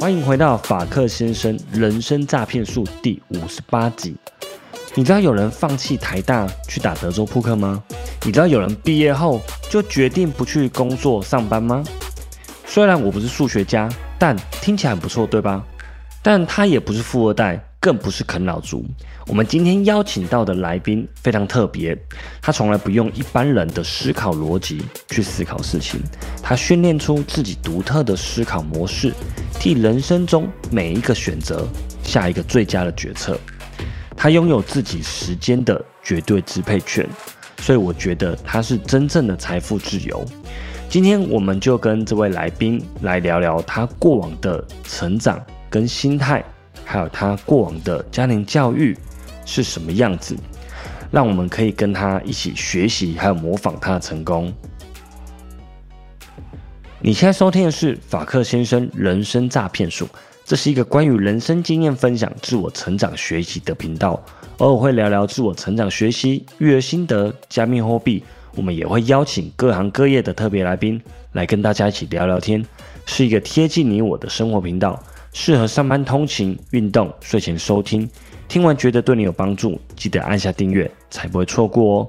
欢迎回到法克先生人生诈骗术第五十八集。你知道有人放弃台大去打德州扑克吗？你知道有人毕业后就决定不去工作上班吗？虽然我不是数学家，但听起来很不错，对吧？但他也不是富二代，更不是啃老族。我们今天邀请到的来宾非常特别，他从来不用一般人的思考逻辑去思考事情，他训练出自己独特的思考模式，替人生中每一个选择下一个最佳的决策。他拥有自己时间的绝对支配权，所以我觉得他是真正的财富自由。今天我们就跟这位来宾来聊聊他过往的成长跟心态，还有他过往的家庭教育。是什么样子？让我们可以跟他一起学习，还有模仿他的成功。你现在收听的是法克先生人生诈骗术，这是一个关于人生经验分享、自我成长学习的频道。偶尔会聊聊自我成长学习、育儿心得、加密货币。我们也会邀请各行各业的特别来宾来跟大家一起聊聊天，是一个贴近你我的生活频道，适合上班通勤、运动、睡前收听。听完觉得对你有帮助，记得按下订阅，才不会错过哦。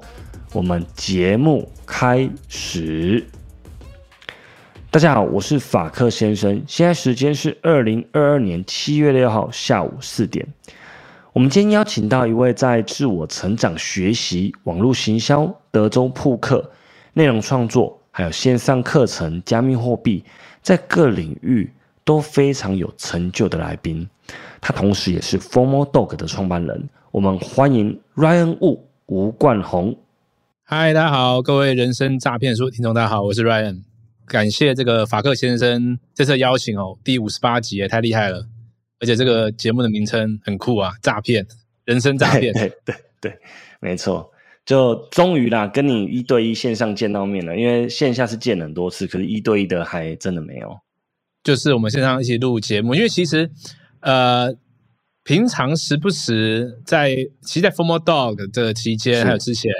我们节目开始。大家好，我是法克先生，现在时间是二零二二年七月六号下午四点。我们今天邀请到一位在自我成长学习、网络行销、德州扑克、内容创作，还有线上课程、加密货币，在各领域都非常有成就的来宾。他同时也是 Formal Dog 的创办人。我们欢迎 Ryan Wu 吴冠宏。嗨，大家好，各位人生诈骗书听众，大家好，我是 Ryan。感谢这个法克先生这次邀请哦，第五十八集也太厉害了，而且这个节目的名称很酷啊，诈骗，人生诈骗，对对对，没错，就终于啦，跟你一对一线上见到面了，因为线下是见很多次，可是一对一的还真的没有。就是我们线上一起录节目，因为其实。呃，平常时不时在，其实，在 Formal Dog 的期间，还有之前，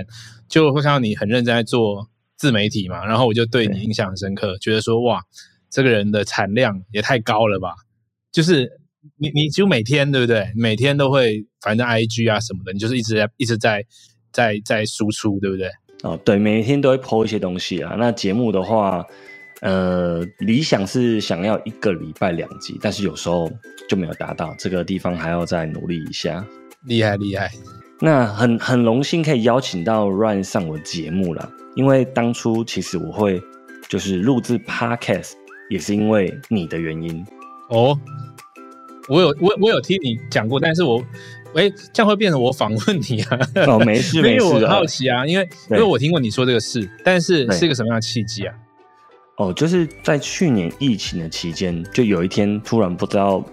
就会看到你很认真在做自媒体嘛，然后我就对你印象很深刻，觉得说，哇，这个人的产量也太高了吧！就是你，你就每天对不对？每天都会，反正 IG 啊什么的，你就是一直在，一直在，在在输出，对不对？哦，对，每天都会 po 一些东西啊。那节目的话。呃，理想是想要一个礼拜两集，但是有时候就没有达到，这个地方还要再努力一下。厉害厉害，那很很荣幸可以邀请到 Ryan 上我节目了，因为当初其实我会就是录制 Podcast 也是因为你的原因哦。我有我我有听你讲过，但是我哎这样会变成我访问你啊？哦，没事 没事，因为我好奇啊，因为因为我听过你说这个事，但是是一个什么样的契机啊？哦，就是在去年疫情的期间，就有一天突然不知道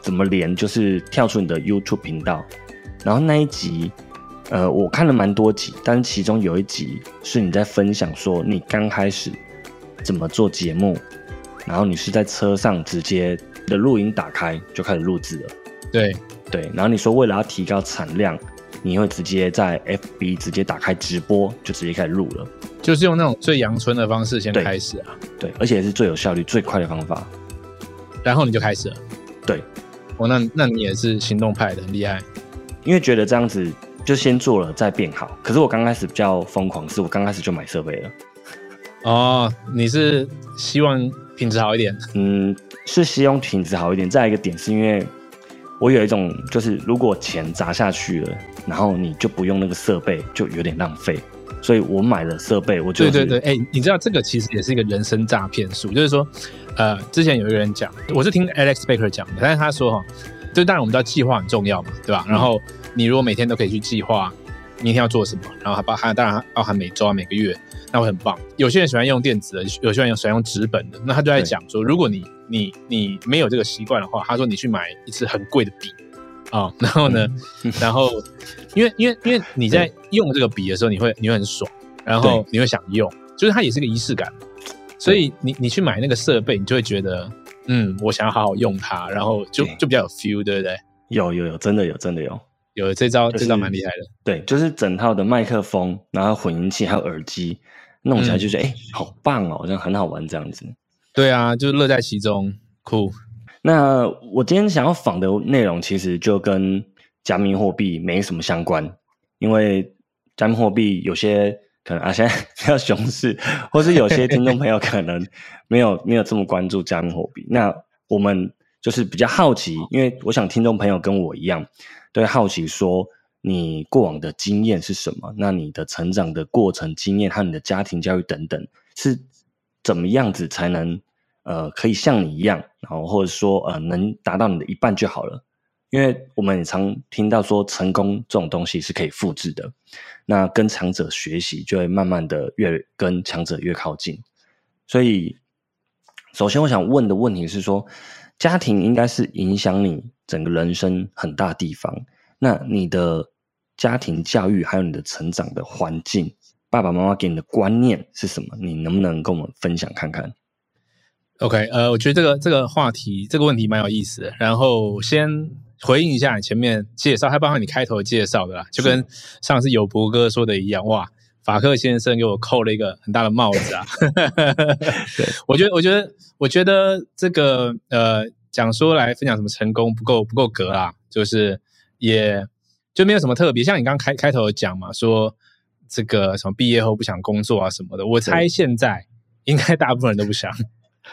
怎么连，就是跳出你的 YouTube 频道，然后那一集，呃，我看了蛮多集，但是其中有一集是你在分享说你刚开始怎么做节目，然后你是在车上直接的录音打开就开始录制了，对对，然后你说为了要提高产量。你会直接在 FB 直接打开直播，就直接开始录了，就是用那种最阳春的方式先开始啊，对，而且是最有效率、最快的方法，然后你就开始了，对，哦，那那你也是行动派的，很厉害，因为觉得这样子就先做了再变好。可是我刚开始比较疯狂，是我刚开始就买设备了。哦，你是希望品质好一点？嗯，是希望品质好一点。再一个点是因为。我有一种，就是如果钱砸下去了，然后你就不用那个设备，就有点浪费。所以我买了设备，我对对对，哎，你知道这个其实也是一个人生诈骗术，就是说，呃，之前有一个人讲，我是听 Alex Baker 讲的，但是他说哈，就当然我们知道计划很重要嘛，对吧？然后你如果每天都可以去计划明天要做什么，然后还包含当然包含每周啊每个月，那会很棒。有些人喜欢用电子的，有些人喜欢用纸本的，那他就在讲说，如果你你你没有这个习惯的话，他说你去买一支很贵的笔啊，然后呢，然后因为因为因为你在用这个笔的时候，你会你会很爽，然后你会想用，就是它也是个仪式感，所以你你去买那个设备，你就会觉得嗯，我想要好好用它，然后就就比较有 feel，对不对？有有有，真的有真的有。有这招，就是这招蛮厉害的。对，就是整套的麦克风，然后混音器还有耳机，弄起来就觉得哎、好棒哦，好像很好玩这样子。对啊，就乐在其中，酷。那我今天想要访的内容，其实就跟加密货币没什么相关，因为加密货币有些可能啊现在 比较熊市，或是有些听众朋友可能没有没有这么关注加密货币。那我们就是比较好奇，因为我想听众朋友跟我一样，都好奇说你过往的经验是什么？那你的成长的过程经验和你的家庭教育等等是怎么样子才能呃可以像你一样，然后或者说呃能达到你的一半就好了？因为我们也常听到说成功这种东西是可以复制的，那跟强者学习就会慢慢的越跟强者越靠近。所以，首先我想问的问题是说，家庭应该是影响你整个人生很大地方。那你的家庭教育还有你的成长的环境，爸爸妈妈给你的观念是什么？你能不能跟我们分享看看？OK，呃，我觉得这个这个话题这个问题蛮有意思的。然后先回应一下你前面介绍，还包括你开头介绍的啦，就跟上次有博哥说的一样，哇，法克先生给我扣了一个很大的帽子啊。我觉得，我觉得，我觉得这个呃，讲说来分享什么成功不够不够格啦，就是也就没有什么特别。像你刚刚开开头讲嘛，说这个什么毕业后不想工作啊什么的，我猜现在应该大部分人都不想。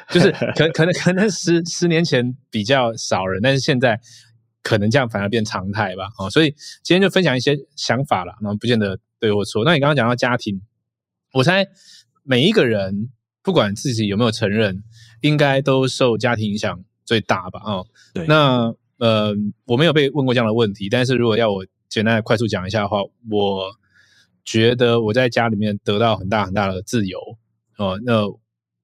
就是可可能可能十十年前比较少人，但是现在可能这样反而变常态吧。哦，所以今天就分享一些想法了，然后不见得对或错。那你刚刚讲到家庭，我猜每一个人不管自己有没有承认，应该都受家庭影响最大吧。哦，对那呃，我没有被问过这样的问题，但是如果要我简单的快速讲一下的话，我觉得我在家里面得到很大很大的自由哦。那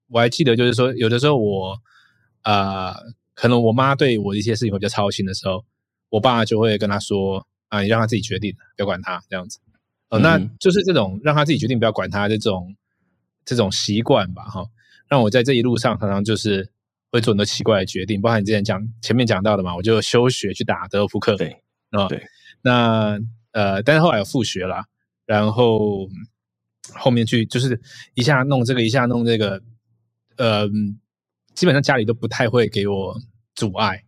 我还记得，就是说，有的时候我啊、呃可能我妈对我的一些事情会比较操心的时候，我爸就会跟她说啊，你让她自己决定，不要管她。这样子。哦，那嗯就是这种让她自己决定，不要管她的这种这种习惯吧，哈，让我在这一路上常常就是会做很多奇怪的决定，包含你之前讲前面讲到的嘛，我就休学去打德州扑克，对啊，对，那呃，但是后来有复学啦，然后后面去就是一下弄这个，一下弄这个，呃，基本上家里都不太会给我阻碍，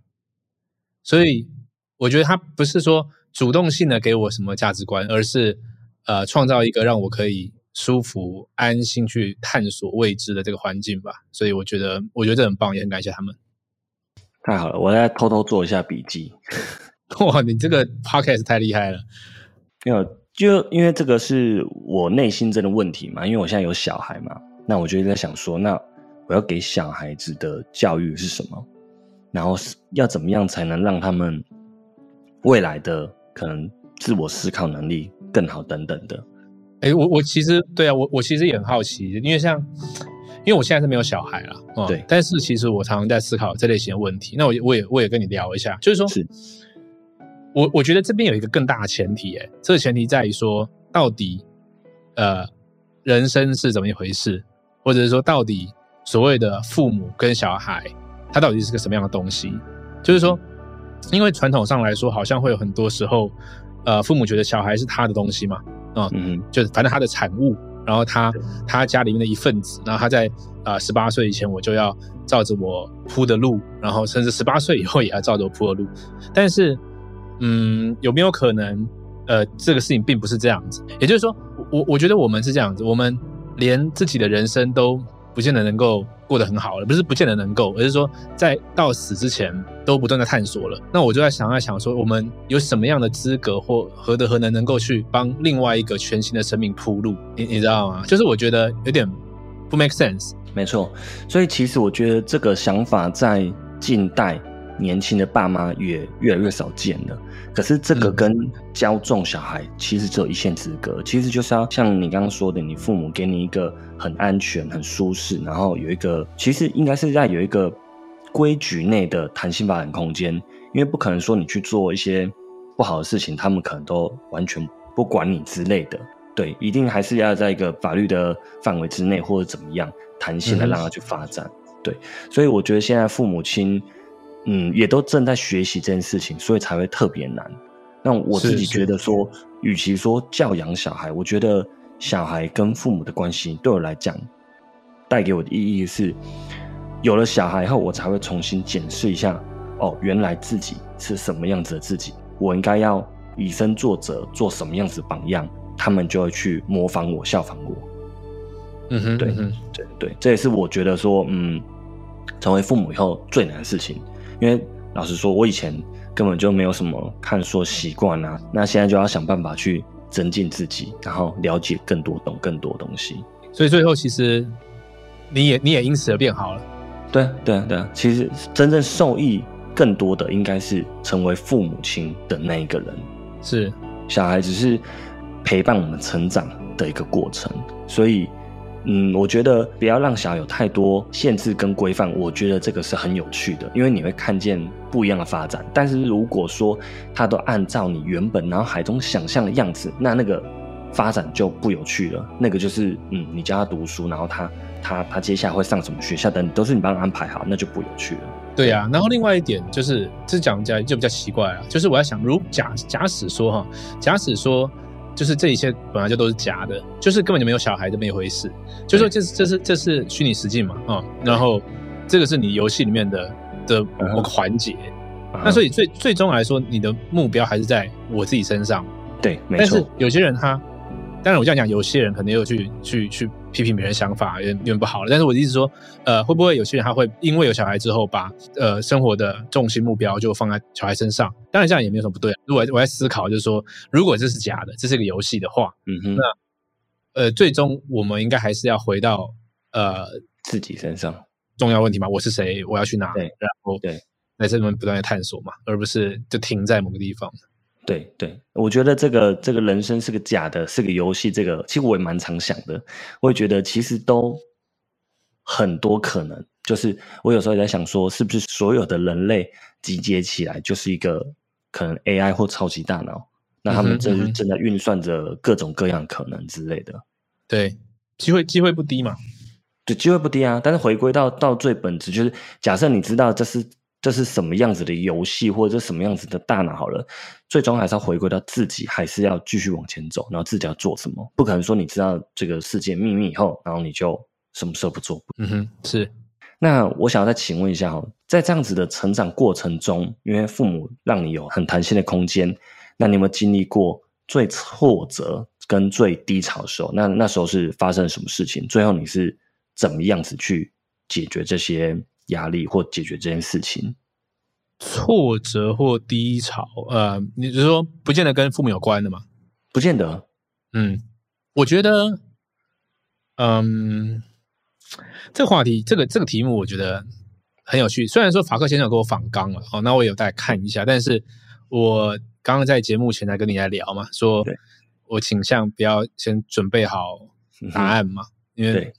所以我觉得他不是说主动性的给我什么价值观，而是呃创造一个让我可以舒服、安心去探索未知的这个环境吧。所以我觉得，我觉得这很棒，也很感谢他们。太好了，我再偷偷做一下笔记。哇，你这个 podcast 太厉害了。没有，就因为这个是我内心真的问题嘛，因为我现在有小孩嘛，那我就在想说，那我要给小孩子的教育是什么？然后是要怎么样才能让他们未来的可能自我思考能力更好等等的？哎，我我其实对啊，我我其实也很好奇，因为像，因为我现在是没有小孩了，哦对但是其实我常常在思考这类型的问题。那我也我也我也跟你聊一下，就是说，是我我觉得这边有一个更大的前提，哎，这个前提在于说，到底呃人生是怎么一回事，或者是说，到底所谓的父母跟小孩，他到底是个什么样的东西？就是说，因为传统上来说，好像会有很多时候，呃，父母觉得小孩是他的东西嘛，啊、嗯，就是反正他的产物，然后他他家里面的一份子，然后他在啊十八岁以前我就要照着我铺的路，然后甚至十八岁以后也要照着我铺的路。但是，嗯，有没有可能，呃，这个事情并不是这样子？也就是说，我我觉得我们是这样子，我们连自己的人生都不见得能够过得很好了，不是不见得能够，而是说在到死之前都不断的探索了。那我就在想在想说，我们有什么样的资格或何德何能能够去帮另外一个全新的生命铺路？你你知道吗？就是我觉得有点不 make sense。没错。所以其实我觉得这个想法在近代年轻的爸妈也越来越少见了。可是这个嗯跟教重小孩其实只有一线之隔，其实就是要像你刚刚说的，你父母给你一个很安全、很舒适，然后有一个其实应该是在有一个规矩内的弹性发展空间，因为不可能说你去做一些不好的事情，他们可能都完全不管你之类的。对，一定还是要在一个法律的范围之内，或者怎么样弹性的让他去发展。对，所以我觉得现在父母亲，嗯，也都正在学习这件事情，所以才会特别难。那我自己觉得说，与其说教养小孩，我觉得小孩跟父母的关系对我来讲，带给我的意义是，有了小孩后，我才会重新检视一下，哦，原来自己是什么样子的自己，我应该要以身作则，做什么样子的榜样，他们就会去模仿我、效仿我。嗯哼，对嗯对对，这也是我觉得说，嗯，成为父母以后最难的事情。因为老实说，我以前根本就没有什么看书习惯啊，那现在就要想办法去增进自己，然后了解更多、懂更多东西。所以最后其实你也你也因此而变好了。对啊对啊对啊，其实真正受益更多的应该是成为父母亲的那一个人，是，小孩只是陪伴我们成长的一个过程，所以。嗯，我觉得不要让小孩有太多限制跟规范，我觉得这个是很有趣的，因为你会看见不一样的发展。但是如果说他都按照你原本脑海中想象的样子，那那个发展就不有趣了。那个就是，嗯，你教他读书，然后他他他接下来会上什么学校等，都是你帮他安排好，那就不有趣了。对呀、然后另外一点就是，这讲起来就比较奇怪了，就是我在想，如假假使说哈，假使说。就是这一切本来就都是假的，就是根本就没有小孩这么一回事。就说这是这是这是虚拟实境嘛啊、然后这个是你游戏里面的的某个环节。那所以以最最终来说，你的目标还是在我自己身上。对，没错但是，有些人他，当然我这样讲，有些人可能又去去去批评别人想法，有点有点不好了。但是我的意思说，呃，会不会有些人他会因为有小孩之后，把呃生活的重心目标就放在小孩身上？当然这样也没有什么不对。如果我在思考，就是说，如果这是假的，这是个游戏的话，嗯哼，那呃，最终我们应该还是要回到呃自己身上，重要问题嘛，我是谁，我要去哪，对然后对在这边不断的探索嘛，而不是就停在某个地方。对对，我觉得这个这个人生是个假的，是个游戏。这个其实我也蛮常想的，我也觉得其实都很多可能。就是我有时候也在想说，是不是所有的人类集结起来就是一个可能 AI 或超级大脑？那他们嗯嗯正正在运算着各种各样可能之类的。对，机会机会不低嘛。对，机会不低啊。但是回归到到最本质，就是假设你知道这是这是什么样子的游戏，或者什么样子的大脑好了，最终还是要回归到自己，还是要继续往前走，然后自己要做什么。不可能说你知道这个世界秘密以后，然后你就什么事都不做。嗯哼，是那我想要再请问一下哈，在这样子的成长过程中，因为父母让你有很弹性的空间，那你有没有经历过最挫折跟最低潮的时候？那那时候是发生了什么事情？最后你是怎么样子去解决这些压力或解决这件事情？挫折或低潮，呃，你是说不见得跟父母有关的吗？不见得，嗯，我觉得，嗯，这个话题，这个这个题目，我觉得很有趣。虽然说法克先生有跟我访纲了，哦，那我也有再看一下，但是我刚刚在节目前来跟你来聊嘛，说我倾向不要先准备好答案嘛，因为对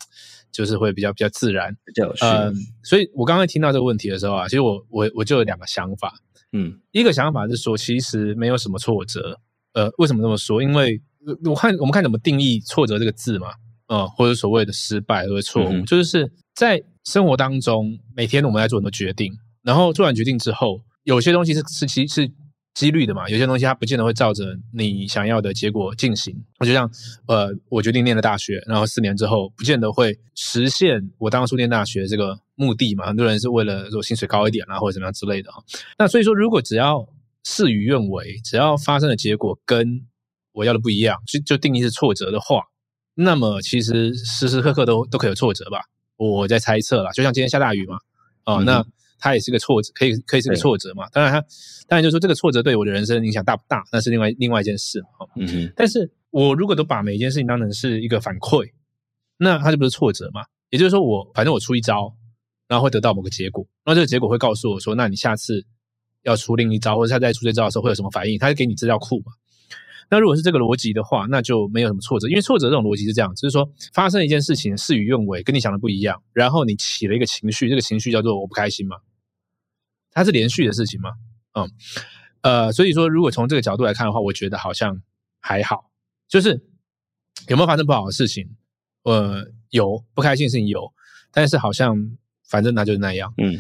就是会比较比较自然。比较有。嗯，所以我刚刚听到这个问题的时候啊，其实我我我就有两个想法。嗯一个想法是说，其实没有什么挫折。呃，为什么这么说？因为呃我看我们看怎么定义“挫折”这个字嘛，呃，或者所谓的失败或者错误，嗯就是在生活当中，每天我们在做很多决定，然后做完决定之后，有些东西是是其是几率的嘛，有些东西它不见得会照着你想要的结果进行。我就像呃，我决定念了大学，然后四年之后，不见得会实现我当初念大学这个目的嘛。很多人是为了说薪水高一点啊，或者怎么样之类的啊。那所以说，如果只要事与愿违，只要发生的结果跟我要的不一样，就就定义是挫折的话，那么其实时时刻刻都都可以有挫折吧。我在猜测啦，就像今天下大雨嘛，啊、嗯那它也是个挫折，可以可以是个挫折嘛。当然它，当然就是说这个挫折对我的人生影响大不大，那是另外另外一件事嘛。哦嗯哼，但是我如果都把每一件事情当成是一个反馈，那它就不是挫折嘛？也就是说我，反正我出一招，然后会得到某个结果，那这个结果会告诉我说，那你下次要出另一招，或者下次再出这招的时候会有什么反应？它是给你资料库嘛？那如果是这个逻辑的话，那就没有什么挫折，因为挫折这种逻辑是这样，就是说发生一件事情事与愿违，跟你想的不一样，然后你起了一个情绪，这个情绪叫做我不开心嘛，它是连续的事情嘛，嗯，呃，所以说如果从这个角度来看的话，我觉得好像还好，就是有没有发生不好的事情？呃，有不开心的事情有，但是好像反正那就是那样。嗯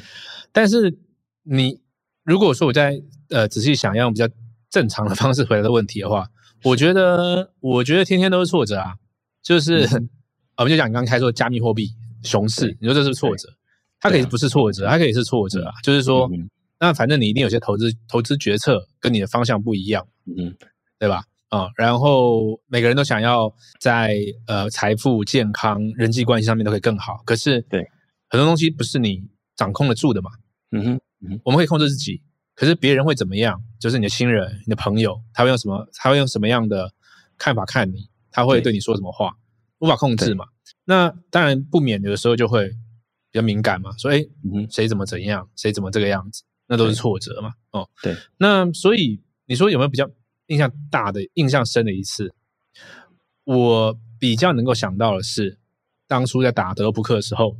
但是你如果说我在呃仔细想，要用比较正常的方式回答的问题的话，我觉得，我觉得天天都是挫折啊。就是我们就讲你刚刚开说加密货币熊市，你说这是挫折，它可以不是挫折，它可以是挫折啊。就是说，那反正你一定有些投资投资决策跟你的方向不一样，嗯，对吧？啊，然后每个人都想要在呃财富、健康、人际关系上面都可以更好，可是对很多东西不是你掌控得住的嘛。嗯哼，我们可以控制自己，可是别人会怎么样？就是你的亲人、你的朋友，他会用什么？他会用什么样的看法看你？他会对你说什么话？无法控制嘛？那当然不免有的时候就会比较敏感嘛。说哎，谁怎么怎样？谁怎么这个样子？那都是挫折嘛。哦，对。那所以你说有没有比较印象大的、印象深的一次？我比较能够想到的是，当初在打德扑克的时候，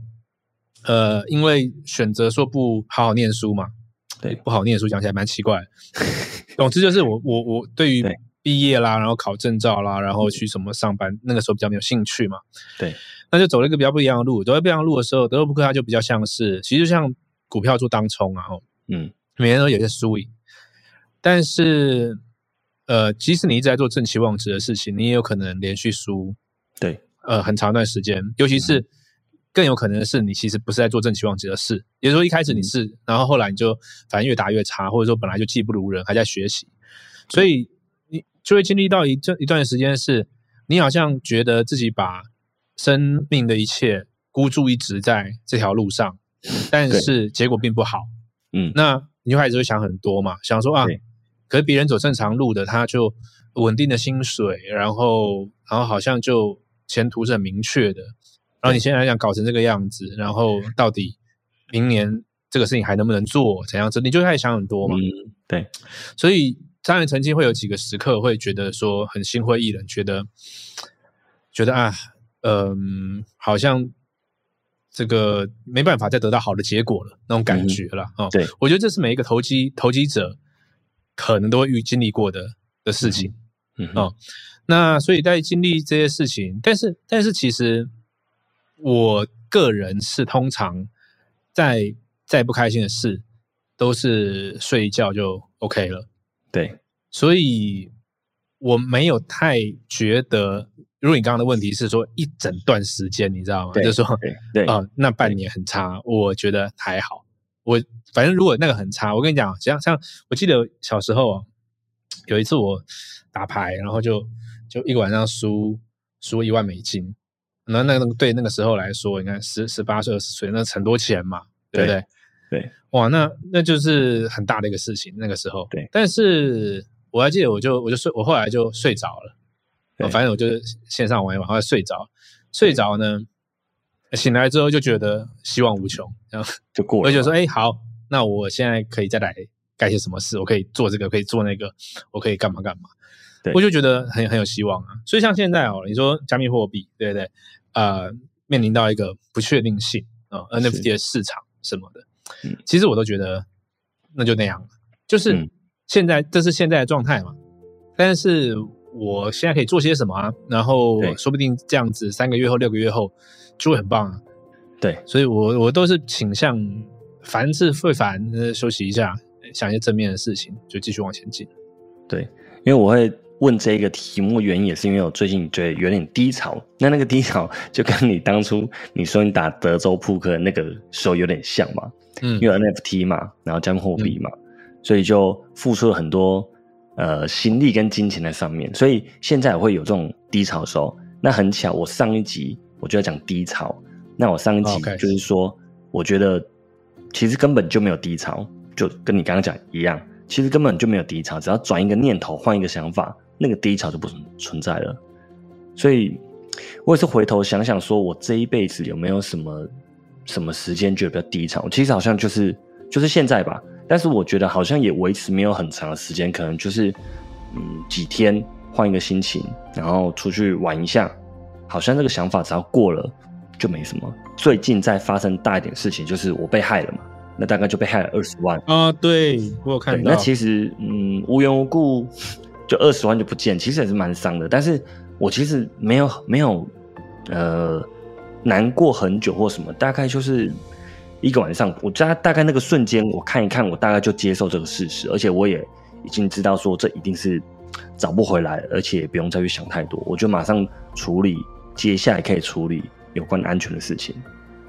呃，因为选择说不好好念书嘛。对，不好念书讲起来蛮奇怪。总之就是我我我对于。毕业啦，然后考证照啦，然后去什么上班？那个时候比较没有兴趣嘛。对，那就走了一个比较不一样的路。走不一样的路的时候，德州扑克它就比较像是，其实像股票做当冲啊，哦，嗯，每天都有些输赢。但是，呃，即使你一直在做正期望值的事情，你也有可能连续输。对，呃，很长一段时间，尤其是更有可能的是，你其实不是在做正期望值的事。也就是说，一开始你是，然后后来你就反正越打越差，或者说本来就技不如人，还在学习，所以你。就会经历到一这一段时间，是你好像觉得自己把生命的一切孤注一掷在这条路上，但是结果并不好。嗯，那你就开始会想很多嘛，想说啊，可是别人走正常路的，他就稳定的薪水，然后然后好像就前途是很明确的。然后你现在想搞成这个样子，然后到底明年这个事情还能不能做？怎样子？你就开始想很多嘛。嗯，对，所以。当然，曾经会有几个时刻会觉得说很心灰意冷，觉得觉得啊，嗯，好像这个没办法再得到好的结果了那种感觉了啊。对，我觉得这是每一个投机投机者可能都会遇经历过的的事情。嗯哦，那所以在经历这些事情，但是但是其实我个人是通常在再不开心的事，都是睡一觉就 OK 了。对，所以我没有太觉得，如果你刚刚的问题是说一整段时间，你知道吗？就说对啊，那半年很差，我觉得还好。我反正如果那个很差，我跟你讲，像像我记得小时候啊，有一次我打牌，然后就就一个晚上输输一万美金，那那个对那个时候来说，你看十十八岁二十岁，那很多钱嘛，对不对？对。哇，那那就是很大的一个事情。那个时候，对，但是我还记得，我就我就睡，我后来就睡着了。反正我就是线上玩一玩，后来睡着，睡着呢，醒来之后就觉得希望无穷，然后 就过了。而且说，哎，好，那我现在可以再来干些什么事？我可以做这个，可以做那个，我可以干嘛干嘛？我就觉得很很有希望啊。所以像现在哦，你说加密货币，对不对？呃，面临到一个不确定性啊，NFT 的市场什么的。其实我都觉得，那就那样了，就是现在这是现在的状态嘛。但是我现在可以做些什么啊？然后说不定这样子三个月后、六个月后就会很棒啊。对，所以我我都是倾向凡事会烦，休息一下，想一些正面的事情，就继续往前进。对，因为我会。问这个题目原因也是因为我最近觉得有点低潮，那那个低潮就跟你当初你说你打德州扑克那个时候有点像嘛，嗯，因为 NFT 嘛，然后加密货币嘛，所以就付出了很多呃心力跟金钱在上面，所以现在会有这种低潮的时候。那很巧，我上一集我就要讲低潮，那我上一集就是说，我觉得其实根本就没有低潮，就跟你刚刚讲一样，其实根本就没有低潮，只要转一个念头，换一个想法。那个低潮就不存存在了，所以我也是回头想想，说我这一辈子有没有什么什么时间觉得比较低潮？其实好像就是就是现在吧，但是我觉得好像也维持没有很长的时间，可能就是嗯几天换一个心情，然后出去玩一下，好像这个想法只要过了就没什么。最近在发生大一点事情，就是我被害了嘛，那大概就被害了二十万啊，对我有看到。那其实嗯无缘无故。就二十万就不见，其实也是蛮伤的。但是我其实没有没有，呃，难过很久或什么，大概就是一个晚上。我大大概那个瞬间，我看一看，我大概就接受这个事实，而且我也已经知道说这一定是找不回来，而且也不用再去想太多，我就马上处理接下来可以处理有关安全的事情。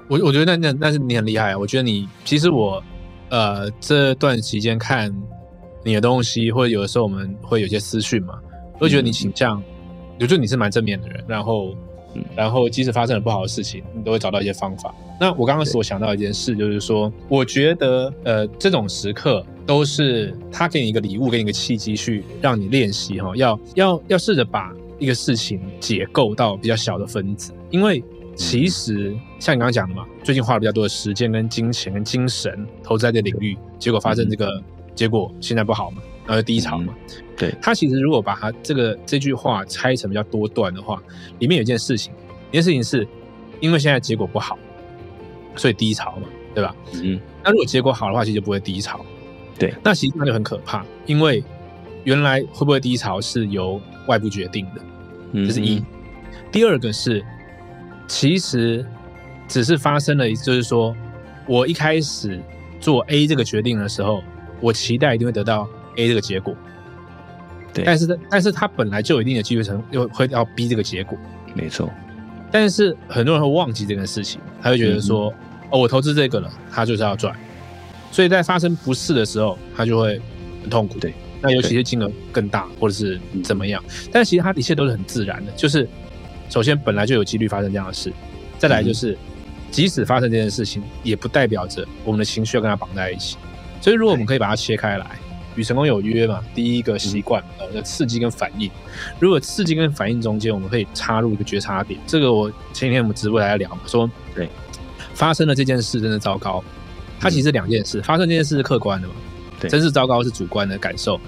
我我觉得那那那是你很厉害啊！我觉得你其实我呃这段期间看你的东西，或者有的时候我们会有些私讯嘛，我会觉得你倾向，我觉得你是蛮正面的人，然后。然后，即使发生了不好的事情，你都会找到一些方法。那我刚刚所想到一件事，就是说，我觉得，呃，这种时刻都是他给你一个礼物，给你一个契机，去让你练习哈，要要要试着把一个事情解构到比较小的分子。因为其实像你刚刚讲的嘛，最近花了比较多的时间、跟金钱、跟精神投资在这领域，结果发生这个结果，现在不好嘛，然后低潮嘛。对他其实如果把他这个这句话拆成比较多段的话，里面有一件事情，一件事情是，因为现在结果不好，所以低潮嘛，对吧？嗯。那如果结果好的话，其实就不会低潮。对。那其实那就很可怕，因为原来会不会低潮是由外部决定的，这是一。第二个是，其实只是发生了，就是说我一开始做 A 这个决定的时候，我期待一定会得到 A 这个结果。对但是，但是他本来就有一定的机会成，又会要逼这个结果。没错。但是很多人会忘记这件事情，他会觉得说：“哦，我投资这个了，他就是要赚。”所以在发生不适的时候，他就会很痛苦。对。那尤其是金额更大，或者是怎么样？但其实它一切都是很自然的。就是首先本来就有几率发生这样的事，再来就是即使发生这件事情，也不代表着我们的情绪要跟他绑在一起。所以如果我们可以把它切开来。与成功有约嘛？第一个习惯呃，刺激跟反应。如果刺激跟反应中间，我们可以插入一个觉察点。这个我前几天我们直播来聊嘛，说对，发生了这件事真的糟糕。它其实两件事，发生这件事是客观的嘛？对，真是糟糕是主观的感受。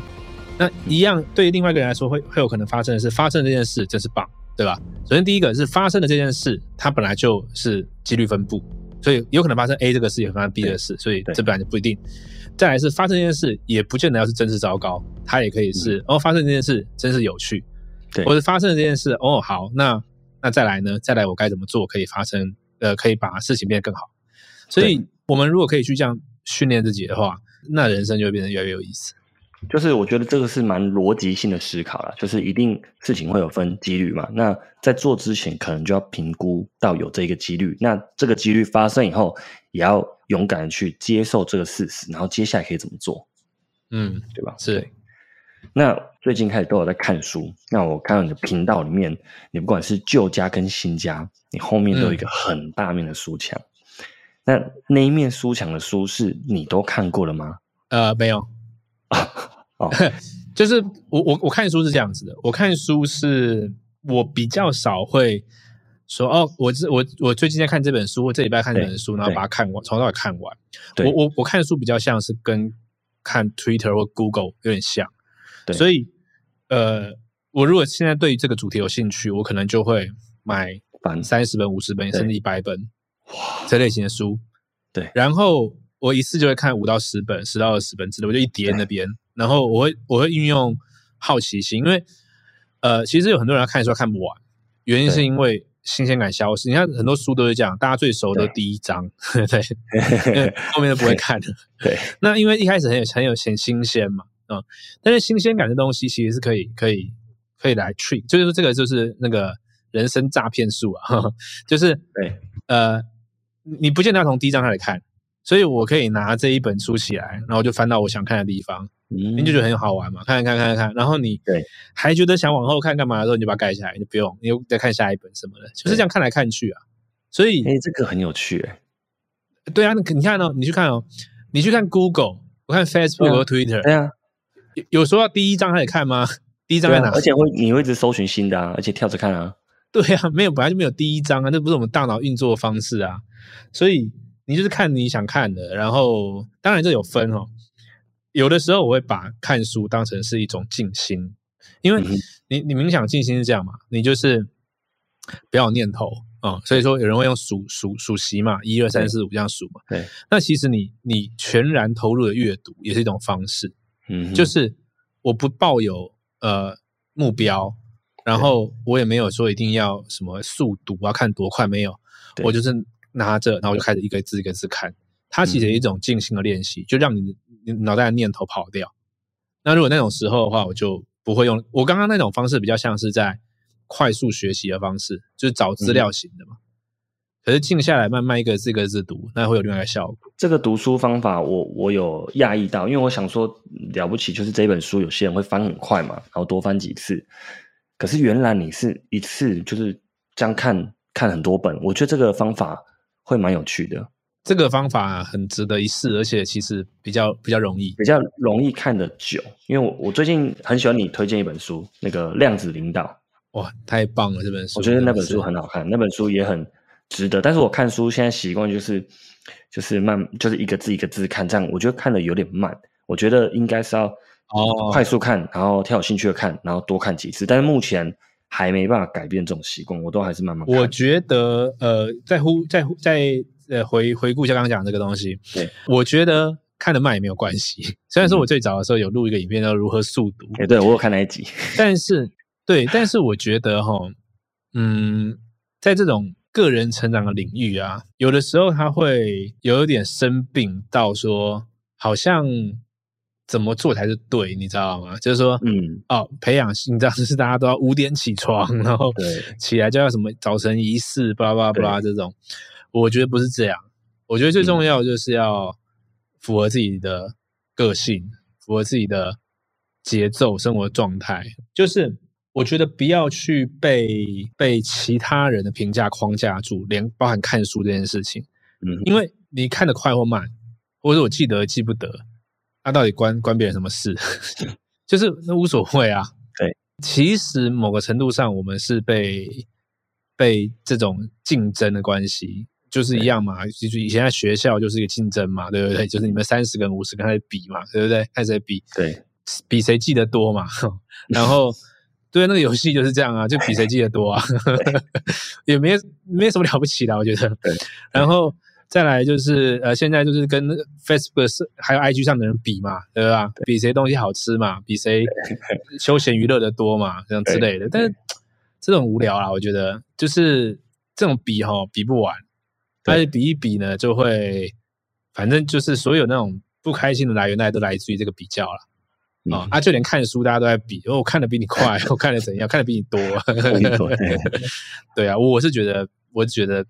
那一样对于另外一个人来说，会会有可能发生的是，发生这件事真是棒，对吧？首先第一个是发生的这件事，它本来就是几率分布，所以有可能发生 A 这个事，也发生 B 的事，所以这本来就不一定。再来是发生这件事，也不见得要是真是糟糕，它也可以是哦，发生这件事真是有趣，对，或者发生这件事哦，好，那那再来呢？再来我该怎么做可以发生？呃，可以把事情变得更好。所以，我们如果可以去这样训练自己的话，那人生就会变得越来越有意思。就是我觉得这个是蛮逻辑性的思考了，就是一定事情会有分几率嘛。那在做之前，可能就要评估到有这个几率。那这个几率发生以后，也要勇敢的去接受这个事实，然后接下来可以怎么做？嗯，对吧？是。那最近开始都有在看书，那我看到你的频道里面，你不管是旧家跟新家，你后面都有一个很大面的书墙。那那一面书墙的书是你都看过了吗？呃，没有。哦，就是我我我看书是这样子的，我看书是我比较少会说哦，我这我我最近在看这本书，这礼拜看这本书，然后把它看完，从头到尾看完。我我我看书比较像是跟看 Twitter 或 Google 有点像，所以呃，我如果现在对这个主题有兴趣，我可能就会买三十本、五十本甚至一百本这类型的书。对，然后。我一次就会看五到十本，十到二十本之类，我就一叠那边。然后我会我会运用好奇心，因为呃，其实有很多人要看书看不完，原因是因为新鲜感消失。你看很多书都是这样，大家最熟的第一章，对，后面都不会看了。对，那因为一开始很有很有很新鲜嘛，嗯，但是新鲜感的东西其实是可以可以可以来 treat，就是说这个就是那个人生诈骗术啊，就是对，呃，你不见得要从第一章开始看。所以我可以拿这一本书起来，然后就翻到我想看的地方，你就觉得很好玩嘛，看看看看看，然后你对还觉得想往后看干嘛的时候，你就把它盖下来，就不用，你又再看下一本什么的，就是这样看来看去啊。所以，哎，这个很有趣哎。对啊，你你看哦，你去看哦，你去看 Google，我看 Facebook 和 Twitter，对啊，有有时候第一章开始看吗？第一章在哪？而且会你会一直搜寻新的啊，而且跳着看啊。对啊，没有本来就没有第一章啊，这不是我们大脑运作的方式啊，所以。你就是看你想看的，然后当然这有分哦。有的时候我会把看书当成是一种静心，因为你你冥想静心是这样嘛，你就是不要念头啊。所以说有人会用数数数息嘛，一二三四五这样数嘛。对，那其实你你全然投入的阅读也是一种方式，嗯，就是我不抱有呃目标，然后我也没有说一定要什么速读啊，看多快没有，我就是。拿着，然后我就开始一个字一个字看。它其实一种静心的练习，就让你你脑袋的念头跑掉。那如果那种时候的话，我就不会用。我刚刚那种方式比较像是在快速学习的方式，就是找资料型的嘛。可是静下来慢慢一个字一个字读，那会有另外一个效果。这个读书方法，我我有讶异到，因为我想说了不起，就是这本书有些人会翻很快嘛，然后多翻几次。可是原来你是一次就是这样看看很多本，我觉得这个方法会蛮有趣的。这个方法很值得一试，而且其实比较比较容易，比较容易看得久。因为我我最近很喜欢你推荐一本书，那个量子领导，哇，太棒了！这本书，我觉得那本书很好看，那本书也很值得。但是我看书现在习惯就是就是慢，就是一个字一个字看，这样我觉得看的有点慢。我觉得应该是要哦快速看，然后挑有兴趣的看，然后多看几次。但是目前还没办法改变这种习惯，我都还是慢慢。我觉得呃，在乎在乎在。呃，回回顾一下刚刚讲这个东西，对，我觉得看得慢也没有关系。虽然说我最早的时候有录一个影片叫如何速读，哎，对我有看那一集，但是对，但是我觉得哈，嗯，在这种个人成长的领域啊，有的时候他会有一点生病到说，好像怎么做才是对，你知道吗？就是说，嗯，哦，培养心脏是大家都要五点起床，然后起来就要什么早晨仪式，巴拉巴拉巴拉这种。我觉得不是这样，我觉得最重要就是要符合自己的个性，符合自己的节奏、生活状态。就是我觉得不要去被被其他人的评价框架住，连包含看书这件事情，嗯，因为你看的快或慢，或者我记得记不得，那到底关关别人什么事？就是那无所谓啊。对，其实某个程度上，我们是被被这种竞争的关系。就是一样嘛，就以前在学校就是一个竞争嘛，对不对？就是你们三十个人、五十个人在比嘛，对不对？开始在比，对，比谁记得多嘛。然后，对，那个游戏就是这样啊，就比谁记得多啊，也没没什么了不起的，我觉得。然后再来就是呃，现在就是跟 Facebook 还有 IG 上的人比嘛，对吧？比谁东西好吃嘛，比谁休闲娱乐的多嘛，这样之类的。但是这种无聊啊，我觉得就是这种比哈，比不完。但是比一比呢，就会，反正就是所有那种不开心的来源，大家都来自于这个比较了啊！啊，就连看书，大家都在比，哦，我看的比你快，我 看的怎样，看的比你多，对啊，我是觉得，我觉得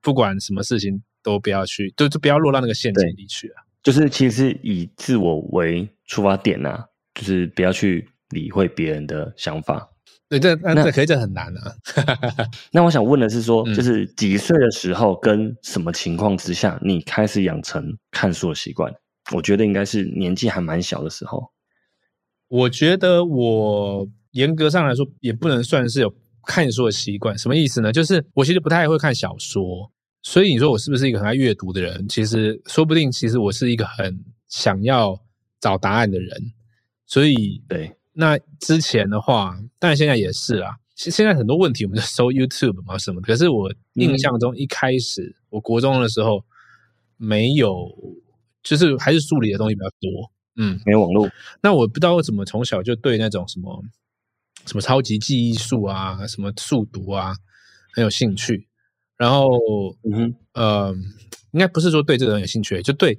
不管什么事情都不要去，就就不要落到那个陷阱里去啊！就是其实是以自我为出发点呐，就是不要去理会别人的想法。对，这那这可以，这很难啊。那我想问的是，说就是几岁的时候，跟什么情况之下，你开始养成看书的习惯？我觉得应该是年纪还蛮小的时候。我觉得我严格上来说，也不能算是有看书的习惯。什么意思呢？就是我其实不太会看小说，所以你说我是不是一个很爱阅读的人？其实说不定，其实我是一个很想要找答案的人。所以对。那之前的话，当然现在也是啊。现现在很多问题我们就搜 YouTube 嘛什么的。可是我印象中一开始，我国中的时候没有，就是还是数理的东西比较多。嗯，没有网络。那我不知道为什么从小就对那种什么什么超级记忆术啊、什么速读啊很有兴趣。然后，嗯呃，应该不是说对这个很有兴趣，就对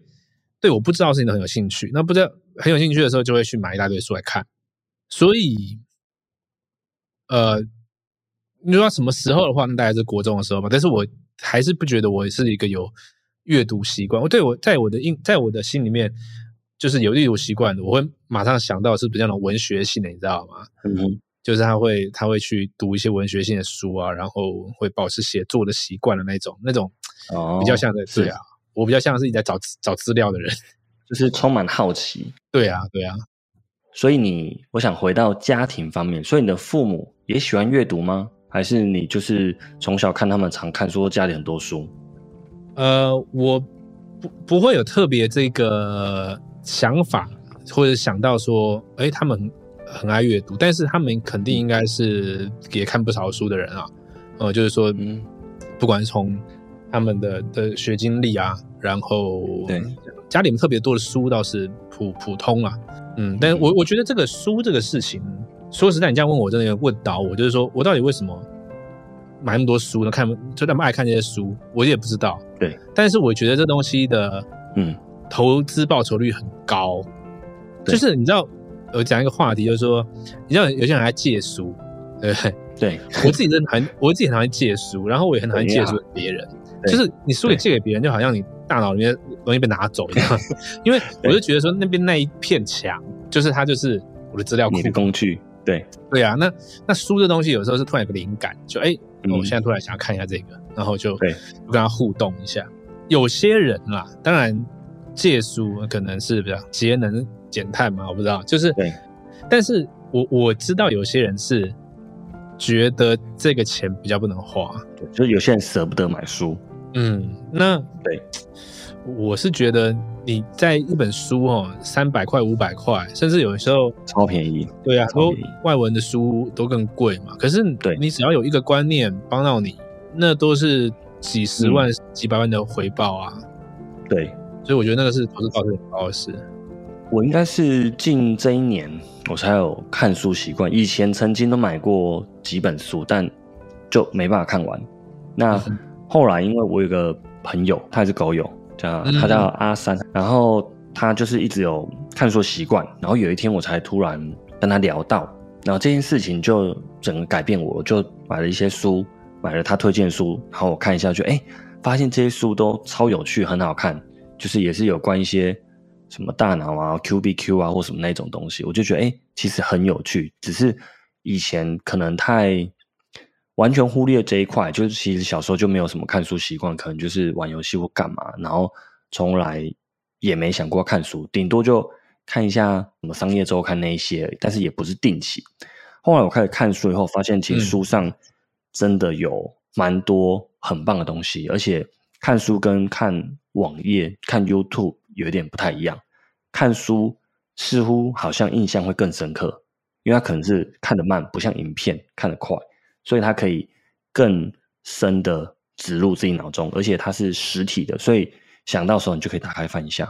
对我不知道事情都很有兴趣。那不知道很有兴趣的时候，就会去买一大堆书来看。所以，呃，你说什么时候的话，那大概是国中的时候吧。但是我还是不觉得我是一个有阅读习惯。我对我在我的印，在我的心里面，就是有阅读习惯的。我会马上想到是比较那种文学性的，你知道吗？嗯，就是他会他会去读一些文学性的书啊，然后会保持写作的习惯的那种，那种比较像的。对啊，我比较像是你在找找资料的人，就是充满好奇。对啊，对啊。所以你，我想回到家庭方面。所以你的父母也喜欢阅读吗？还是你就是从小看他们常看书，家里很多书？呃，我不不会有特别这个想法，或者想到说，哎，他们很爱阅读，但是他们肯定应该是也看不少书的人啊。呃，就是说，嗯，不管是从他们的的学经历啊，然后对家里面特别多的书倒是普普通啊。嗯，但我我觉得这个书这个事情，说实在，你这样问我，真的有问倒我，就是说我到底为什么买那么多书呢？看就那么爱看这些书，我也不知道。对，但是我觉得这东西的，嗯，投资报酬率很高。就是你知道，我讲一个话题，就是说，你知道有些人还借书，对不对？对，我自己真的很，我自己很讨厌借书，然后我也很讨厌借书给别人。就是你书给借给别人，就好像你大脑里面容易被拿走一样。因为我就觉得说，那边那一片墙，就是它就是我的资料库、你的工具。对，对啊。那那书这东西有时候是突然有个灵感，就哎，我现在突然想要看一下这个，然后就就，跟他互动一下。有些人啦，当然借书可能是比较节能减碳嘛，我不知道。就是，对。但是我我知道有些人是觉得这个钱比较不能花，对，就是有些人舍不得买书。嗯，那对，我是觉得你在一本书哦，三百块、五百块，甚至有时候超便宜。对啊，都外文的书都更贵嘛。可是，对你只要有一个观念帮到你，那都是几十万、几百万的回报啊。对，所以我觉得那个是投资报酬很高的事。我应该是近这一年我才有看书习惯，以前曾经都买过几本书，但就没办法看完。那后来，因为我有个朋友，他也是狗友，叫他叫阿三，然后他就是一直有看书习惯，然后有一天我才突然跟他聊到，然后这件事情就整个改变我，就买了一些书，买了他推荐书，然后我看一下，就哎，发现这些书都超有趣，很好看，就是也是有关一些什么大脑啊、Q B Q 啊或什么那种东西，我就觉得哎，其实很有趣，只是以前可能太。完全忽略这一块，就是其实小时候就没有什么看书习惯，可能就是玩游戏或干嘛，然后从来也没想过看书，顶多就看一下什么商业周刊那一些，但是也不是定期。后来我开始看书以后，发现其实书上真的有蛮多很棒的东西，而且看书跟看网页、看 YouTube 有一点不太一样。看书似乎好像印象会更深刻，因为它可能是看得慢，不像影片看得快。所以它可以更深的植入自己脑中，而且它是实体的，所以想到时候你就可以打开翻一下。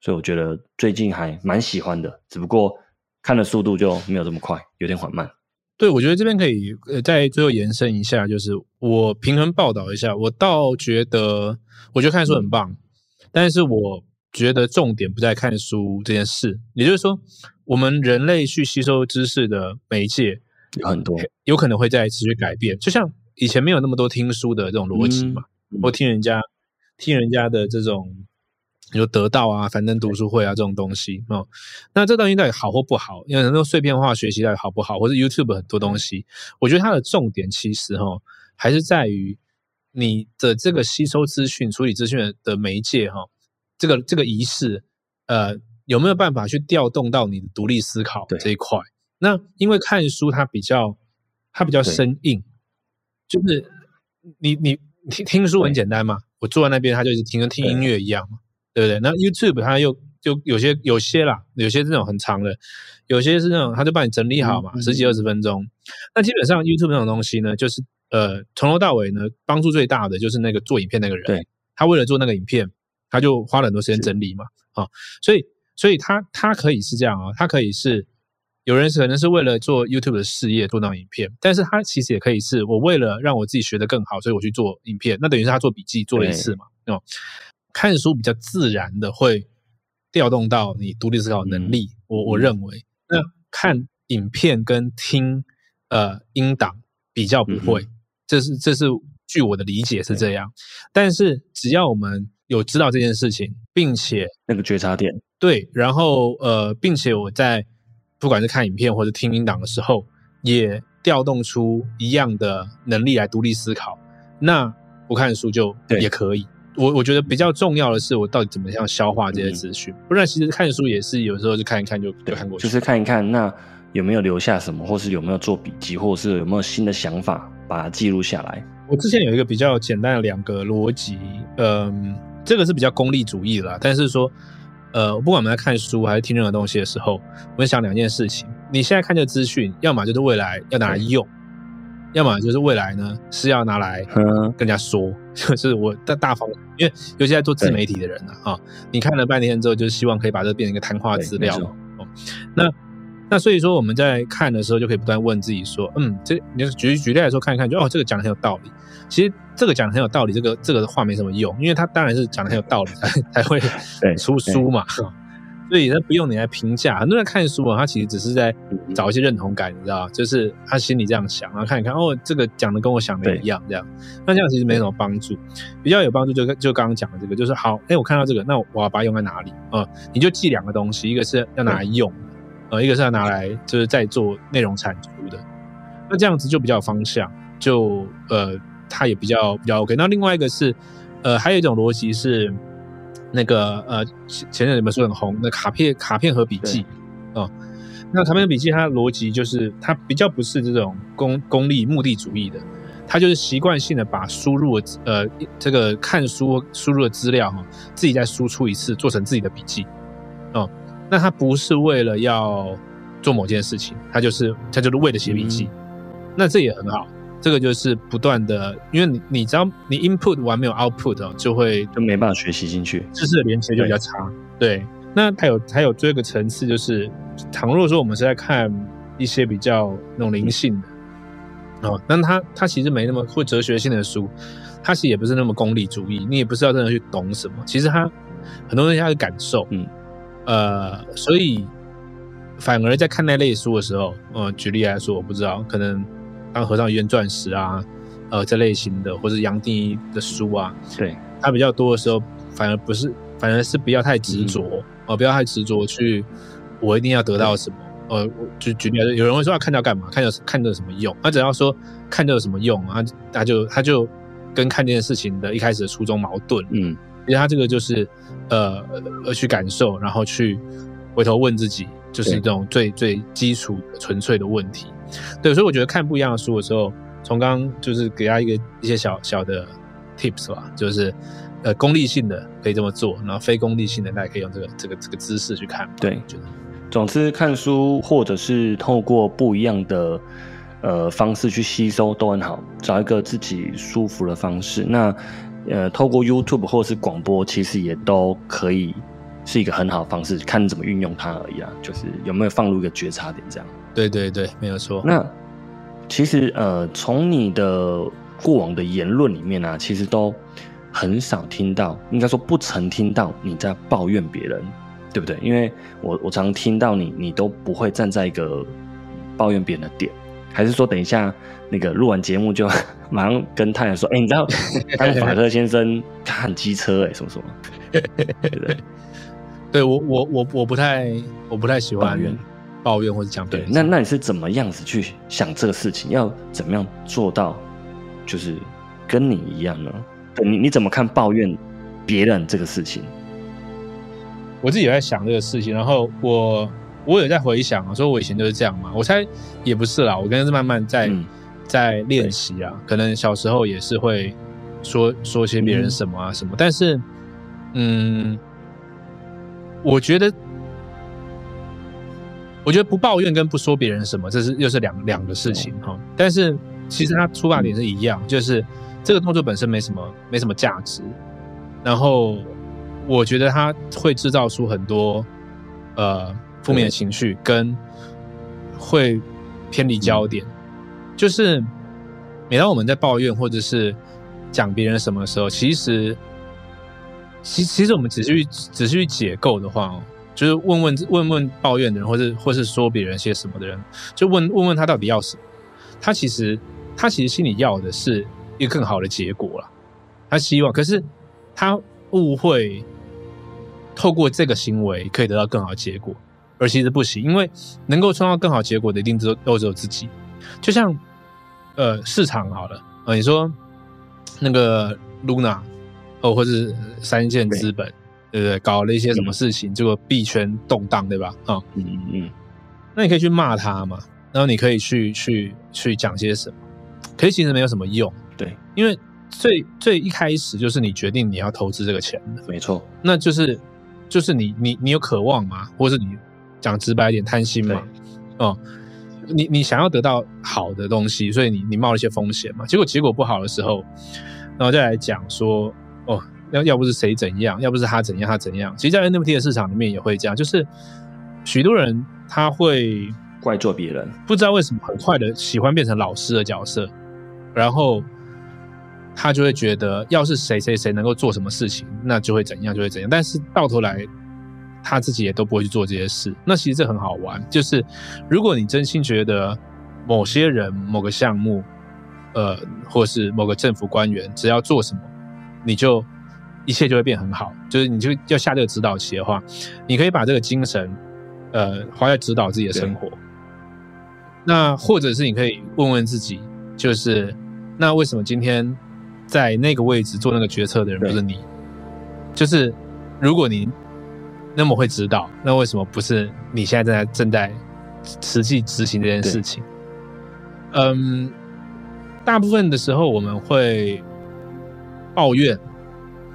所以我觉得最近还蛮喜欢的，只不过看的速度就没有这么快，有点缓慢。对，我觉得这边可以呃在最后延伸一下，就是我平衡报道一下，我倒觉得我觉得看书很棒，但是我觉得重点不在看书这件事，也就是说，我们人类去吸收知识的媒介。有很多有可能会在持续改变，就像以前没有那么多听书的这种逻辑嘛，或听人家听人家的这种，比如得到啊、樊登读书会啊这种东西哦。那这东西到底好或不好？因为很多碎片化学习到底好不好？或者 YouTube 很多东西，我觉得它的重点其实哈，还是在于你的这个吸收资讯、处理资讯的媒介哈，这个这个仪式呃，有没有办法去调动到你的独立思考这一块？那因为看书它比较，它比较生硬，就是你你听听书很简单嘛，我坐在那边，他就是听跟听音乐一样嘛，对不对？那 YouTube 它又就有些有些啦，有些这种很长的，有些是那种他就帮你整理好嘛，十几二十分钟。那基本上 YouTube 那种东西呢，就是呃从头到尾呢，帮助最大的就是那个做影片那个人，对，他为了做那个影片，他就花了很多时间整理嘛，啊，所以所以他他可以是这样啊，他可以是。有人可能是为了做 YouTube 的事业做那影片，但是他其实也可以是我为了让我自己学得更好，所以我去做影片。那等于是他做笔记做了一次嘛？哦，看书比较自然的会调动到你独立思考能力。我我认为，那看影片跟听呃音档比较不会，这是这是据我的理解是这样。但是只要我们有知道这件事情，并且那个觉察点对，然后呃，并且我在。不管是看影片或者听音档的时候，也调动出一样的能力来独立思考。那不看书就也可以。我我觉得比较重要的是，我到底怎么样消化这些资讯。不然，其实看书也是有时候就看一看就就看过去，就是看一看那有没有留下什么，或是有没有做笔记，或者是有没有新的想法把它记录下来。我之前有一个比较简单的两个逻辑，嗯，这个是比较功利主义的，但是说。呃，不管我们在看书还是听任何东西的时候，我们想两件事情：你现在看这资讯，要么就是未来要拿来用，要么就是未来呢是要拿来跟人家说。就是我大大方，因为尤其在做自媒体的人呢，啊，你看了半天之后，就是希望可以把这变成一个谈话资料。哦，那那所以说我们在看的时候，就可以不断问自己说：嗯，这你举举例来说看一看，就哦，这个讲的很有道理。其实这个讲的很有道理，这个这个话没什么用，因为他当然是讲的很有道理才 才会出书嘛。所以他不用你来评价。很多人看书啊，他其实只是在找一些认同感，你知道就是他心里这样想，然后看一看，哦，这个讲的跟我想的一样，这样。那这样其实没什么帮助。比较有帮助就就刚刚讲的这个，就是好，哎，我看到这个，那我要把它用在哪里啊？你就记两个东西，一个是要拿来用，呃，一个是要拿来就是在做内容产出的。那这样子就比较有方向，就呃，它也比较比较 OK。那另外一个是，呃，还有一种逻辑是。那个呃，前前阵子书很红，那卡片卡片和笔记哦，那卡片和笔记它的逻辑就是它比较不是这种功功利目的主义的，它就是习惯性的把输入呃这个看书输入的资料哈，自己再输出一次，做成自己的笔记哦，那它不是为了要做某件事情，它就是它就是为了写笔记，那这也很好。这个就是不断的，因为你你知道，你 input 完没有 output 哦，就会就没办法学习进去，知识的连接就比较差。对，那还有还有这个层次，就是倘若说我们是在看一些比较那种灵性的哦，那它它其实没那么或哲学性的书，它其实也不是那么功利主义，你也不是要真的去懂什么，其实它很多东西他是感受，嗯，呃，所以反而在看那类书的时候，呃，举例来说，我不知道可能。当和尚圆钻石啊，呃，这类型的，或者杨定一的书啊，对，他比较多的时候，反而不是，反而是不要太执着，哦，不要太执着去，我一定要得到什么，呃，就举例，有人会说要看到干嘛？看到看着什么用？他只要说看到有什么用啊，他就他就跟看这件事情的一开始的初衷矛盾，嗯，因为他这个就是呃呃去感受，然后去回头问自己，就是这种最最基础纯粹的问题。对，所以我觉得看不一样的书的时候，从刚刚就是给他一个一些小小的 tips 吧，就是呃功利性的可以这么做，然后非功利性的大家可以用这个这个这个姿势去看。对，觉得总之看书或者是透过不一样的呃方式去吸收都很好，找一个自己舒服的方式。那呃透过 YouTube 或是广播，其实也都可以是一个很好的方式，看你怎么运用它而已啊，就是有没有放入一个觉察点这样。对对对，没有错。那其实呃，从你的过往的言论里面呢，其实都很少听到，应该说不曾听到你在抱怨别人，对不对？因为我我常听到你，你都不会站在一个抱怨别人的点，还是说等一下那个录完节目就 马上跟太阳说，哎，你知道当法特先生他很机车哎，什么什么？对不对？对我我我我不太我不太喜欢。抱怨抱怨或者讲对，那那你是怎么样子去想这个事情？要怎么样做到，就是跟你一样呢？你你怎么看抱怨别人这个事情？我自己也在想这个事情，然后我我有在回想啊，说我以前就是这样嘛。我猜也不是啦，我跟是慢慢在在练习啊。可能小时候也是会说说些别人什么啊什么，但是嗯，我觉得。我觉得不抱怨跟不说别人什么，这是又是两两个事情哈。但是其实他出发点是一样，就是这个动作本身没什么没什么价值。然后我觉得他会制造出很多呃负面的情绪，跟会偏离焦点。就是每当我们在抱怨或者是讲别人什么的时候，其实其其实我们只是去只是去解构的话。就是问问问问抱怨的人，或者或是说别人些什么的人，就问问问他到底要什么。他其实他其实心里要的是一个更好的结果了。他希望，可是他误会透过这个行为可以得到更好的结果，而其实不行，因为能够创造更好结果的一定只都只有自己。就像呃市场好了，呃你说那个 Luna 哦，或者是三线资本。对不对？搞了一些什么事情，结果币圈动荡，对吧？啊，嗯嗯，那你可以去骂他嘛，然后你可以去去去讲些什么，可是其实没有什么用，对，因为最最一开始就是你决定你要投资这个钱的，没错，那就是就是你你你有渴望吗？或者是你讲直白一点贪心嘛？哦，你你想要得到好的东西，所以你你冒了一些风险嘛？结果结果不好的时候，然后再来讲说哦。要要不是谁怎样，要不是他怎样，他怎样。其实，在 NFT 的市场里面也会这样，就是许多人他会怪罪别人，不知道为什么很快的喜欢变成老师的角色，然后他就会觉得，要是谁谁谁能够做什么事情，那就会怎样，就会怎样。但是到头来，他自己也都不会去做这些事。那其实这很好玩，就是如果你真心觉得某些人、某个项目，呃，或是某个政府官员，只要做什么，你就一切就会变很好。就是你就要下这个指导棋的话，你可以把这个精神，呃，花在指导自己的生活。那或者是你可以问问自己，就是那为什么今天在那个位置做那个决策的人不是你？就是如果你那么会指导，那为什么不是你现在正在正在实际执行这件事情？嗯，大部分的时候我们会抱怨，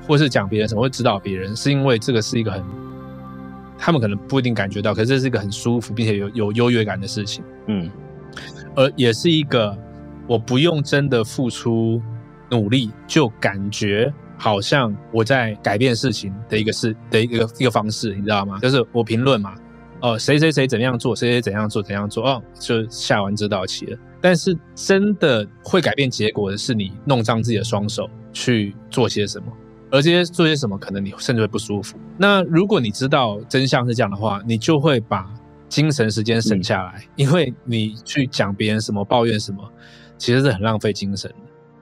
或是讲别人什么，会指导别人，是因为这个是一个很。他们可能不一定感觉到，可是这是一个很舒服并且有有优越感的事情。嗯，而也是一个我不用真的付出努力，就感觉好像我在改变事情的一个事的一个一个方式，你知道吗？就是我评论嘛，哦，谁谁谁怎样做，谁谁怎样做怎样做，哦，就下完这道棋了。但是真的会改变结果的是你弄脏自己的双手去做些什么。而这些做些什么，可能你甚至会不舒服。那如果你知道真相是这样的话，你就会把精神时间省下来，因为你去讲别人什么、抱怨什么，其实是很浪费精神的。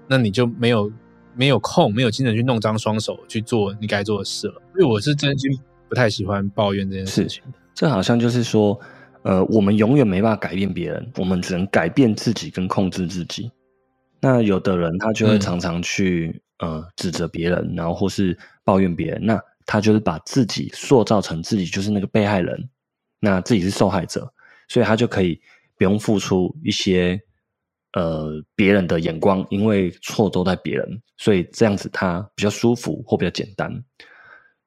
那你就没有没有空、没有精神去弄脏双手去做你该做的事了。因为我是真心不太喜欢抱怨这件事情。这好像就是说，呃，我们永远没办法改变别人，我们只能改变自己跟控制自己。那有的人他就会常常去。呃，指责别人，然后或是抱怨别人，那他就是把自己塑造成自己就是那个被害人，那自己是受害者，所以他就可以不用付出一些呃别人的眼光，因为错都在别人，所以这样子他比较舒服或比较简单。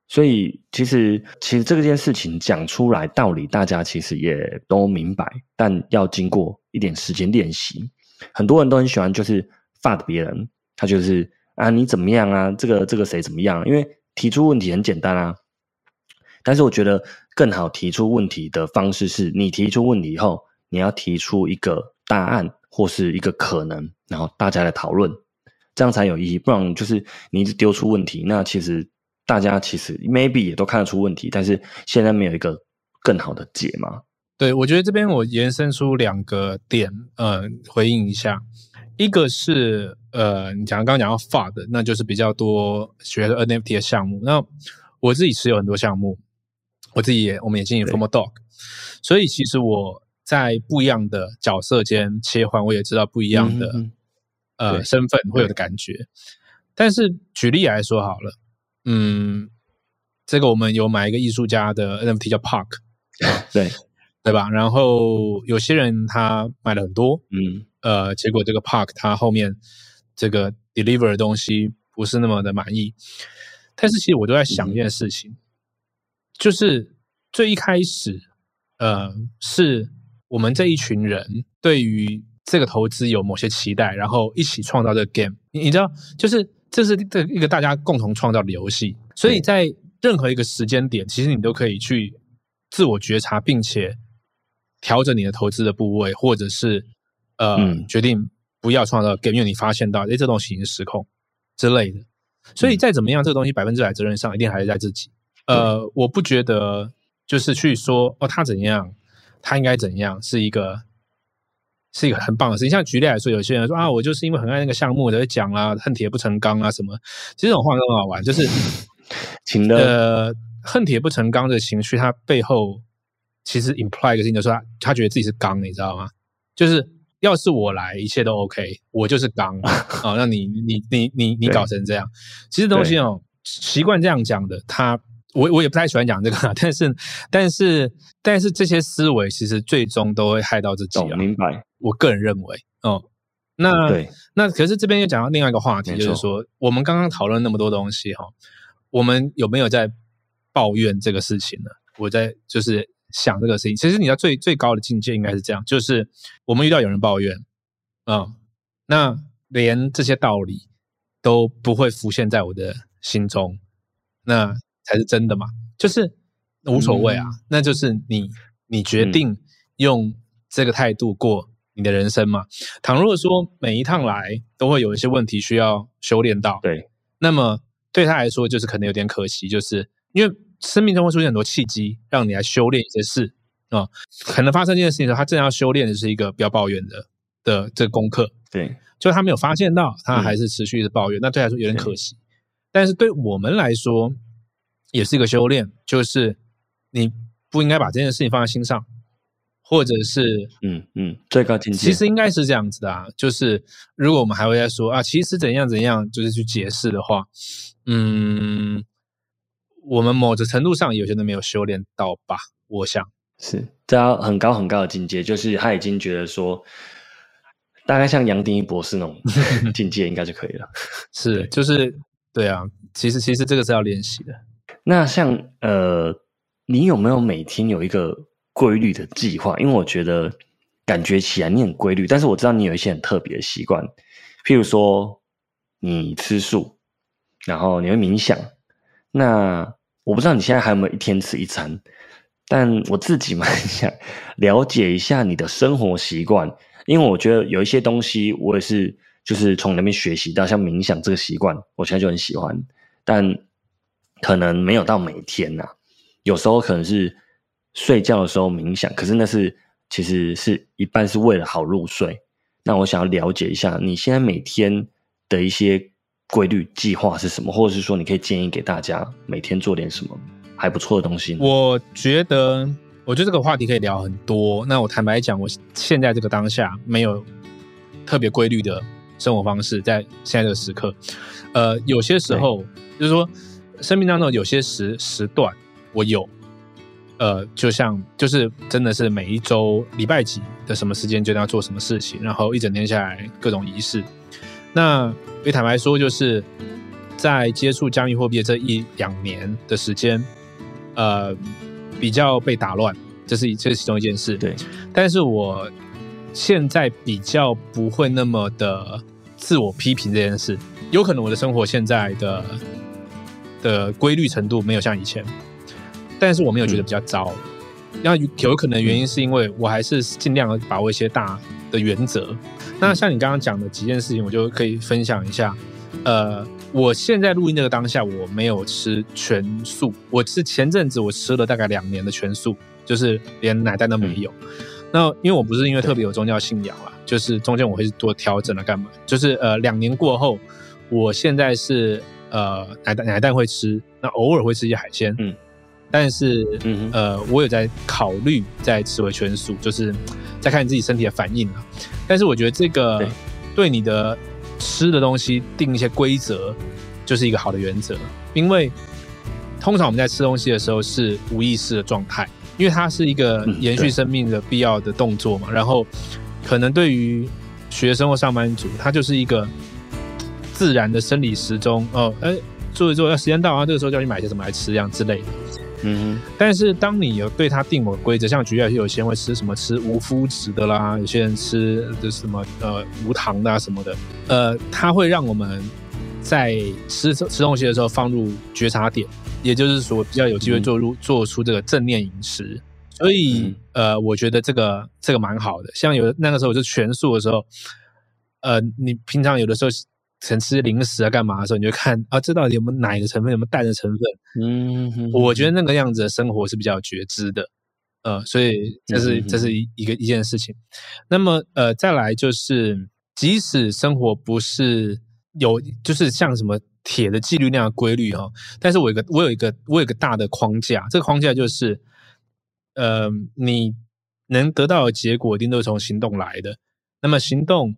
所以其实其实这件事情讲出来道理，大家其实也都明白，但要经过一点时间练习。很多人都很喜欢就是发别人，他就是。啊，你怎么样啊？这个这个谁怎么样？因为提出问题很简单啊，但是我觉得更好提出问题的方式是你提出问题以后，你要提出一个答案或是一个可能，然后大家来讨论，这样才有意义。不然就是你一直丢出问题，那其实大家其实 maybe 也都看得出问题，但是现在没有一个更好的解嘛？对，我觉得这边我延伸出两个点，呃，回应一下。一个是呃，你讲刚刚讲到发的，那就是比较多学的 NFT 的项目。那我自己持有很多项目，我自己也我们也经营 Formal Dog，所以其实我在不一样的角色间切换，我也知道不一样的呃身份会有的感觉。但是举例来说好了，嗯，这个我们有买一个艺术家的 NFT 叫 Park，对对吧？然后有些人他买了很多，嗯。呃，结果这个 Park 他后面这个 deliver 的东西不是那么的满意，但是其实我都在想一件事情，就是最一开始，呃，是我们这一群人对于这个投资有某些期待，然后一起创造这个 game。你你知道，就是这是这一个大家共同创造的游戏，所以在任何一个时间点，其实你都可以去自我觉察，并且调整你的投资的部位，或者是。呃，决定不要创造 game，因为你发现到，哎，这东西已经失控之类的。所以再怎么样，这个东西百分之百责任上一定还是在自己。呃，我不觉得就是去说哦，他怎样，他应该怎样，是一个是一个很棒的事情。像举例来说，有些人说啊，我就是因为很爱那个项目，在讲啊，恨铁不成钢啊什么。其实这种话都很好玩，就是呃，恨铁不成钢的情绪，它背后其实 imply 一个事情，就是他他觉得自己是刚，你知道吗？就是。要是我来，一切都 OK，我就是刚啊。那你你你你你搞成这样，其实东西哦，习惯这样讲的。他我我也不太喜欢讲这个，但是但是但是这些思维其实最终都会害到自己啊。明白？我个人认为，哦，那对，那可是这边又讲到另外一个话题，就是说我们刚刚讨论那么多东西哈，我们有没有在抱怨这个事情呢？我在就是。想这个事情，其实你要最最高的境界应该是这样，就是我们遇到有人抱怨，啊，那连这些道理都不会浮现在我的心中，那才是真的嘛？就是无所谓啊，那就是你你决定用这个态度过你的人生嘛。倘若说每一趟来都会有一些问题需要修炼到，对，那么对他来说就是可能有点可惜，就是因为。生命中会出现很多契机，让你来修炼一些事啊。可能发生这件事情的时候，他正要修炼的是一个不要抱怨的的这个功课。对，就他没有发现到，他还是持续的抱怨，那对他来说有点可惜。但是对我们来说，也是一个修炼，就是你不应该把这件事情放在心上，或者是嗯嗯，最高境界。其实应该是这样子的啊，就是如果我们还会在说啊，其实怎样怎样，就是去解释的话，嗯，我们某种程度上有些人没有修炼到吧？我想是这要很高很高的境界，就是他已经觉得说，大概像杨定一博士那种 境界，应该就可以了。是，就是对啊，其实其实这个是要练习的。那像呃，你有没有每天有一个规律的计划？因为我觉得感觉起来你很规律，但是我知道你有一些很特别的习惯，譬如说你吃素，然后你会冥想。那我不知道你现在还有没有一天吃一餐，但我自己 蛮想了解一下你的生活习惯，因为我觉得有一些东西我也是就是从那边学习到，像冥想这个习惯，我现在就很喜欢，但。可能没有到每天呐，有时候可能是睡觉的时候冥想，可是那是其实是一半是为了好入睡。那我想要了解一下你现在每天的一些规律计划是什么，或者是说你可以建议给大家每天做点什么还不错的东西。我觉得，我觉得这个话题可以聊很多。那我坦白讲，我现在这个当下没有特别规律的生活方式，在现在这个时刻，呃，有些时候就是说。生命当中有些时时段，我有，呃，就像就是真的是每一周礼拜几的什么时间就要做什么事情，然后一整天下来各种仪式。那也坦白说，就是在接触加密货币这一两年的时间，呃，比较被打乱，这是这是其中一件事。对，但是我现在比较不会那么的自我批评这件事，有可能我的生活现在的。的规律程度没有像以前，但是我没有觉得比较糟。那有可能原因是因为我还是尽量把握一些大的原则。那像你刚刚讲的几件事情，我就可以分享一下。呃，我现在录音这个当下，我没有吃全素，我是前阵子我吃了大概两年的全素，就是连奶蛋都没有。那因为我不是因为特别有宗教信仰啦，就是中间我会做调整了干嘛？就是呃，两年过后，我现在是。呃，奶蛋奶蛋会吃，那偶尔会吃一些海鲜，嗯，但是，嗯呃，我有在考虑在吃回全素，就是在看你自己身体的反应啊。但是我觉得这个对你的吃的东西定一些规则，就是一个好的原则，因为通常我们在吃东西的时候是无意识的状态，因为它是一个延续生命的必要的动作嘛。然后，可能对于学生或上班族，它就是一个。自然的生理时钟哦，哎，做一做，要时间到啊，这个时候叫你买些什么来吃，这样之类的。嗯，但是当你有对它定某规则，像举例，有些人会吃什么吃无麸质的啦，有些人吃的什么呃无糖的啊什么的，呃，它会让我们在吃吃东西的时候放入觉察点，也就是说比较有机会做入做出这个正念饮食。所以呃，我觉得这个这个蛮好的。像有那个时候我就全素的时候，呃，你平常有的时候。想吃零食啊，干嘛的时候，你就看啊，这到底有没有奶的成分，有没有蛋的成分？嗯，我觉得那个样子的生活是比较觉知的，呃，所以这是这是一一个一件事情。那么呃，再来就是，即使生活不是有就是像什么铁的纪律那样规律哈，但是我有个我有一个我有一个大的框架，这个框架就是，呃，你能得到的结果一定都是从行动来的。那么行动。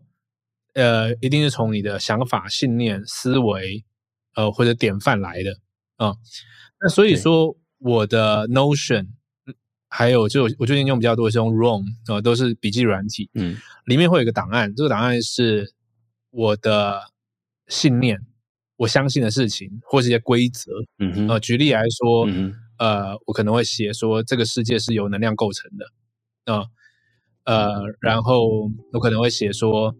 呃，一定是从你的想法、信念、思维，呃，或者典范来的啊。那所以说，我的 Notion，还有就我最近用比较多是用 Roam 啊，都是笔记软体。嗯，里面会有一个档案，这个档案是我的信念，我相信的事情，或是一些规则。嗯哼。呃，举例来说，嗯呃，我可能会写说这个世界是由能量构成的啊。呃，然后我可能会写说。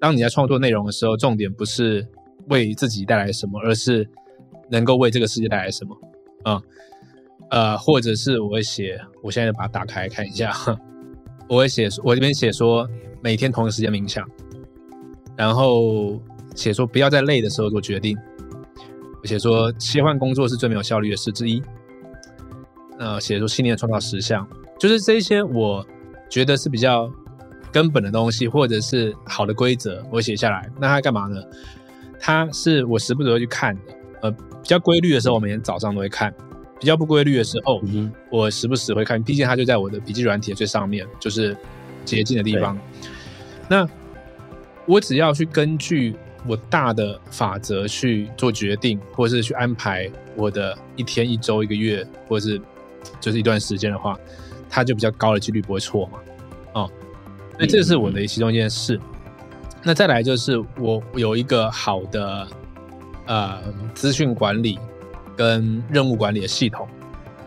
当你在创作内容的时候，重点不是为自己带来什么，而是能够为这个世界带来什么啊？呃，或者是我会写，我现在把它打开看一下，我会写，我这边写说每天同一时间冥想，然后写说不要在累的时候做决定，我写说切换工作是最没有效率的事之一呃写出信念创造实相，就是这些我觉得是比较根本的东西，或者是好的规则，我写下来。那它干嘛呢？它是我时不时会去看的。呃，比较规律的时候，我每天早上都会看；比较不规律的时候，我时不时会看。毕竟它就在我的笔记软体的最上面，就是捷径的地方。那我只要去根据我大的法则去做决定，或者是去安排我的一天、一周、一个月，或者是就是一段时间的话，它就比较高的几率不会错嘛。哦，所以这是我的其中一件事。那再来就是我有一个好的呃资讯管理跟任务管理的系统，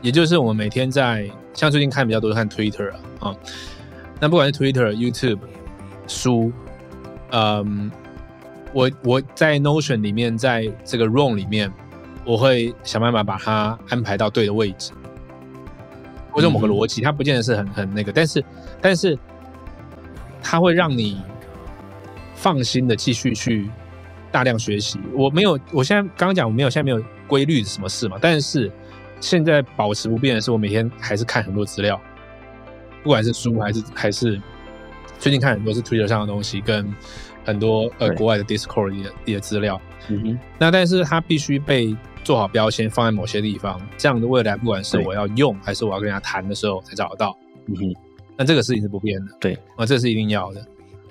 也就是我们每天在像最近看比较多看 Twitter 啊，那不管是 Twitter、YouTube、书，嗯，我我在 Notion 里面，在这个 Room 里面，我会想办法把它安排到对的位置，或者某个逻辑，它不见得是很很那个，但是但是它会让你。放心的继续去大量学习。我没有，我现在刚刚讲我没有，现在没有规律什么事嘛。但是现在保持不变的是，我每天还是看很多资料，不管是书还是还是最近看很多是 Twitter 上的东西，跟很多呃国外的 Discord 里的一些资料。嗯哼。那但是它必须被做好标签，放在某些地方，这样的未来不管是我要用还是我要跟人家谈的时候才找得到。嗯哼。那这个事情是不变的。对。啊，这是一定要的。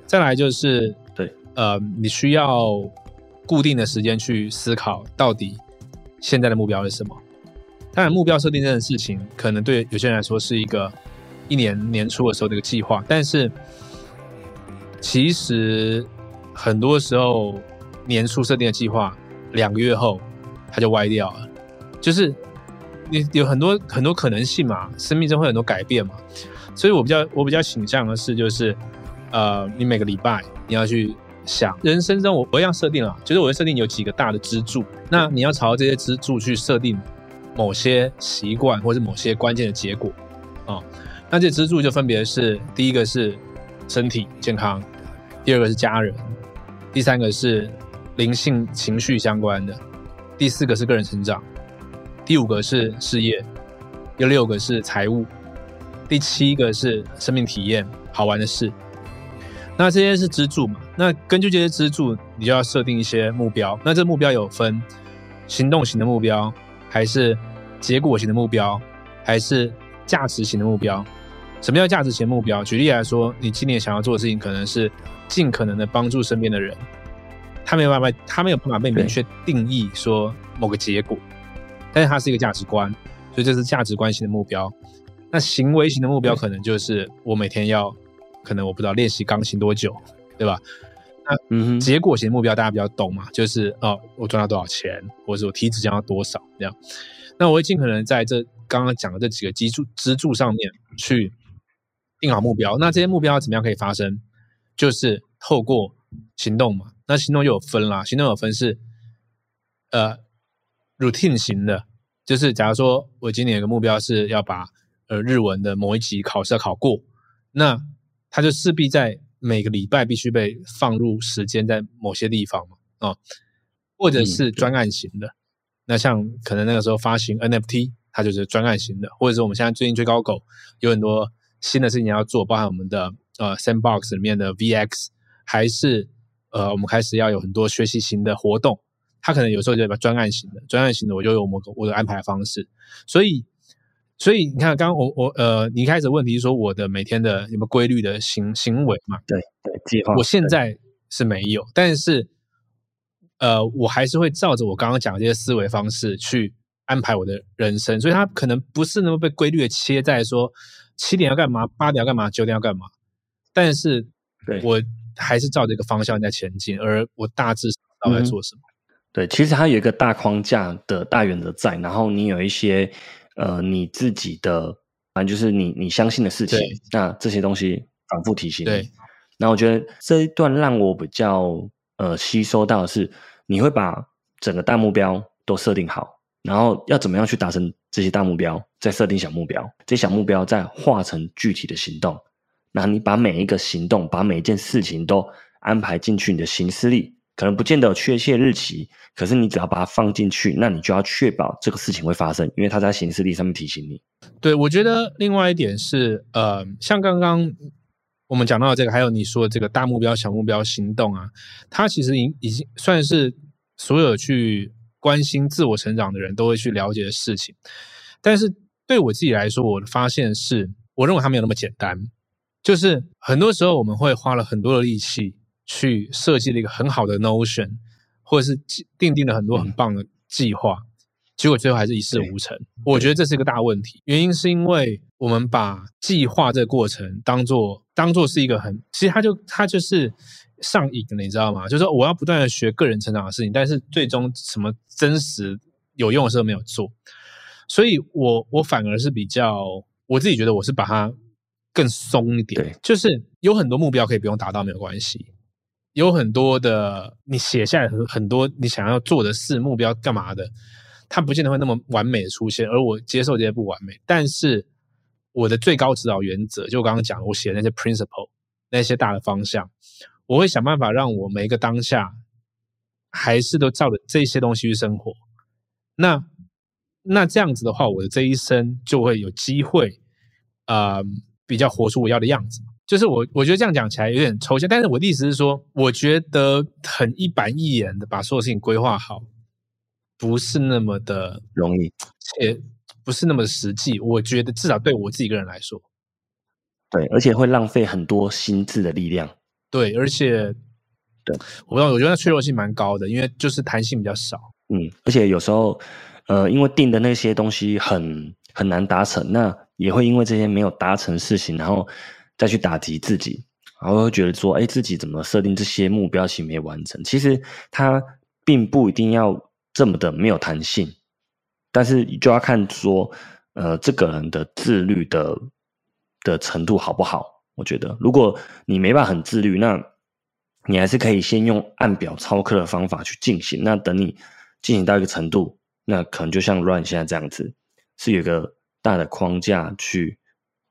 再来就是对。呃，你需要固定的时间去思考，到底现在的目标是什么？当然，目标设定这件事情，可能对有些人来说是一个一年年初的时候的一个计划，但是其实很多时候年初设定的计划，两个月后它就歪掉了。就是你有很多很多可能性嘛，生命中会很多改变嘛，所以我比较我比较倾向的是，就是呃，你每个礼拜你要去。想人生中，我我一样设定了，就是我会设定有几个大的支柱，那你要朝这些支柱去设定某些习惯或者某些关键的结果啊。那这支柱就分别是：第一个是身体健康，第二个是家人，第三个是灵性情绪相关的，第四个是个人成长，第五个是事业，第六个是财务，第七个是生命体验好玩的事。那这些是支柱嘛？那根据这些支柱，你就要设定一些目标。那这目标有分行动型的目标，还是结果型的目标，还是价值型的目标？什么叫价值型目标？举例来说，你今年想要做的事情可能是尽可能的帮助身边的人，他没有办法，他没有办法被明确定义说某个结果，但是它是一个价值观，所以这是价值观型的目标。那行为型的目标可能就是我每天要。可能我不知道练习钢琴多久，对吧？那结果型目标大家比较懂嘛，就是哦，我赚到多少钱，或者是我体脂降到多少这样。那我会尽可能在这刚刚讲的这几个基柱支柱上面去定好目标。那这些目标怎么样可以发生？就是透过行动嘛。那行动又有分啦，行动有分是呃 routine 型的，就是假如说我今年有个目标是要把呃日文的某一级考试要考过，那他就势必在每个礼拜必须被放入时间在某些地方嘛，啊，或者是专案型的。那像可能那个时候发行 NFT，它就是专案型的，或者是我们现在最近追高狗有很多新的事情要做，包含我们的呃 Sandbox 里面的 VX，还是呃我们开始要有很多学习型的活动，它可能有时候就把专案型的，专案型的我就有我我的安排方式，所以。所以你看，刚刚我我呃，你一开始问题是说我的每天的有没有规律的行行为嘛？对对，计划。我现在是没有，但是呃，我还是会照着我刚刚讲的这些思维方式去安排我的人生。所以它可能不是那么被规律的切在说七点要干嘛，八点要干嘛，九点要干嘛。但是我还是照这个方向在前进，而我大致知道在做什么。对，其实它有一个大框架的大原则在，然后你有一些。呃，你自己的反正就是你你相信的事情，那这些东西反复提醒。对，那我觉得这一段让我比较呃吸收到的是，你会把整个大目标都设定好，然后要怎么样去达成这些大目标，再设定小目标，这小目标再化成具体的行动。那你把每一个行动，把每一件事情都安排进去你的行事历可能不见得有确切日期，可是你只要把它放进去，那你就要确保这个事情会发生，因为它在行事历上面提醒你。对，我觉得另外一点是，呃，像刚刚我们讲到的这个，还有你说的这个大目标、小目标行动啊，它其实已已经算是所有去关心自我成长的人都会去了解的事情。但是对我自己来说，我的发现是，我认为它没有那么简单。就是很多时候我们会花了很多的力气去设计了一个很好的 notion，或者是定定了很多很棒的计划。结果最后还是一事无成，我觉得这是一个大问题。原因是因为我们把计划这个过程当做当做是一个很，其实它就它就是上瘾的，你知道吗？就是说我要不断的学个人成长的事情，但是最终什么真实有用的事都没有做。所以我我反而是比较我自己觉得我是把它更松一点，就是有很多目标可以不用达到没有关系，有很多的你写下来很很多你想要做的事目标干嘛的。它不见得会那么完美的出现，而我接受这些不完美。但是我的最高指导原则，就我刚刚讲，我写的那些 principle，那些大的方向，我会想办法让我每一个当下还是都照着这些东西去生活。那那这样子的话，我的这一生就会有机会，呃，比较活出我要的样子。就是我我觉得这样讲起来有点抽象，但是我的意思是说，我觉得很一板一眼的把所有事情规划好。不是那么的容易，且不是那么实际。我觉得至少对我自己一个人来说，对，而且会浪费很多心智的力量。对，而且，对，我不知道，我觉得脆弱性蛮高的，因为就是弹性比较少。嗯，而且有时候，呃，因为定的那些东西很很难达成，那也会因为这些没有达成事情，然后再去打击自己，然后会觉得说，哎，自己怎么设定这些目标期没完成？其实他并不一定要。这么的没有弹性，但是就要看说，呃，这个人的自律的的程度好不好？我觉得，如果你没办法很自律，那你还是可以先用按表操课的方法去进行。那等你进行到一个程度，那可能就像 Run 现在这样子，是有个大的框架去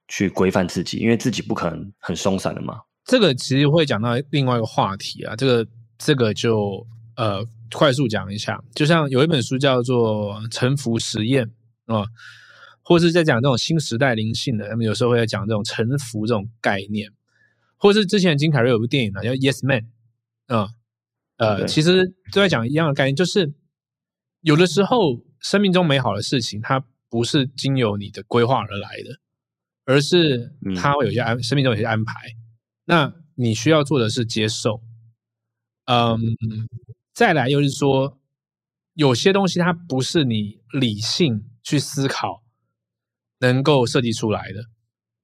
去规范自己，因为自己不可能很松散的嘛。这个其实会讲到另外一个话题啊，这个这个就。呃，快速讲一下，就像有一本书叫做《沉浮实验》啊，或是在讲这种新时代灵性的，他们有时候会在讲这种沉浮这种概念，或是之前金凯瑞有部电影呢，叫《Yes Man》啊，呃，其实都在讲一样的概念，就是有的时候生命中美好的事情，它不是经由你的规划而来的，而是他会有些安，生命中有些安排，那你需要做的是接受，嗯。再来又是说，有些东西它不是你理性去思考能够设计出来的。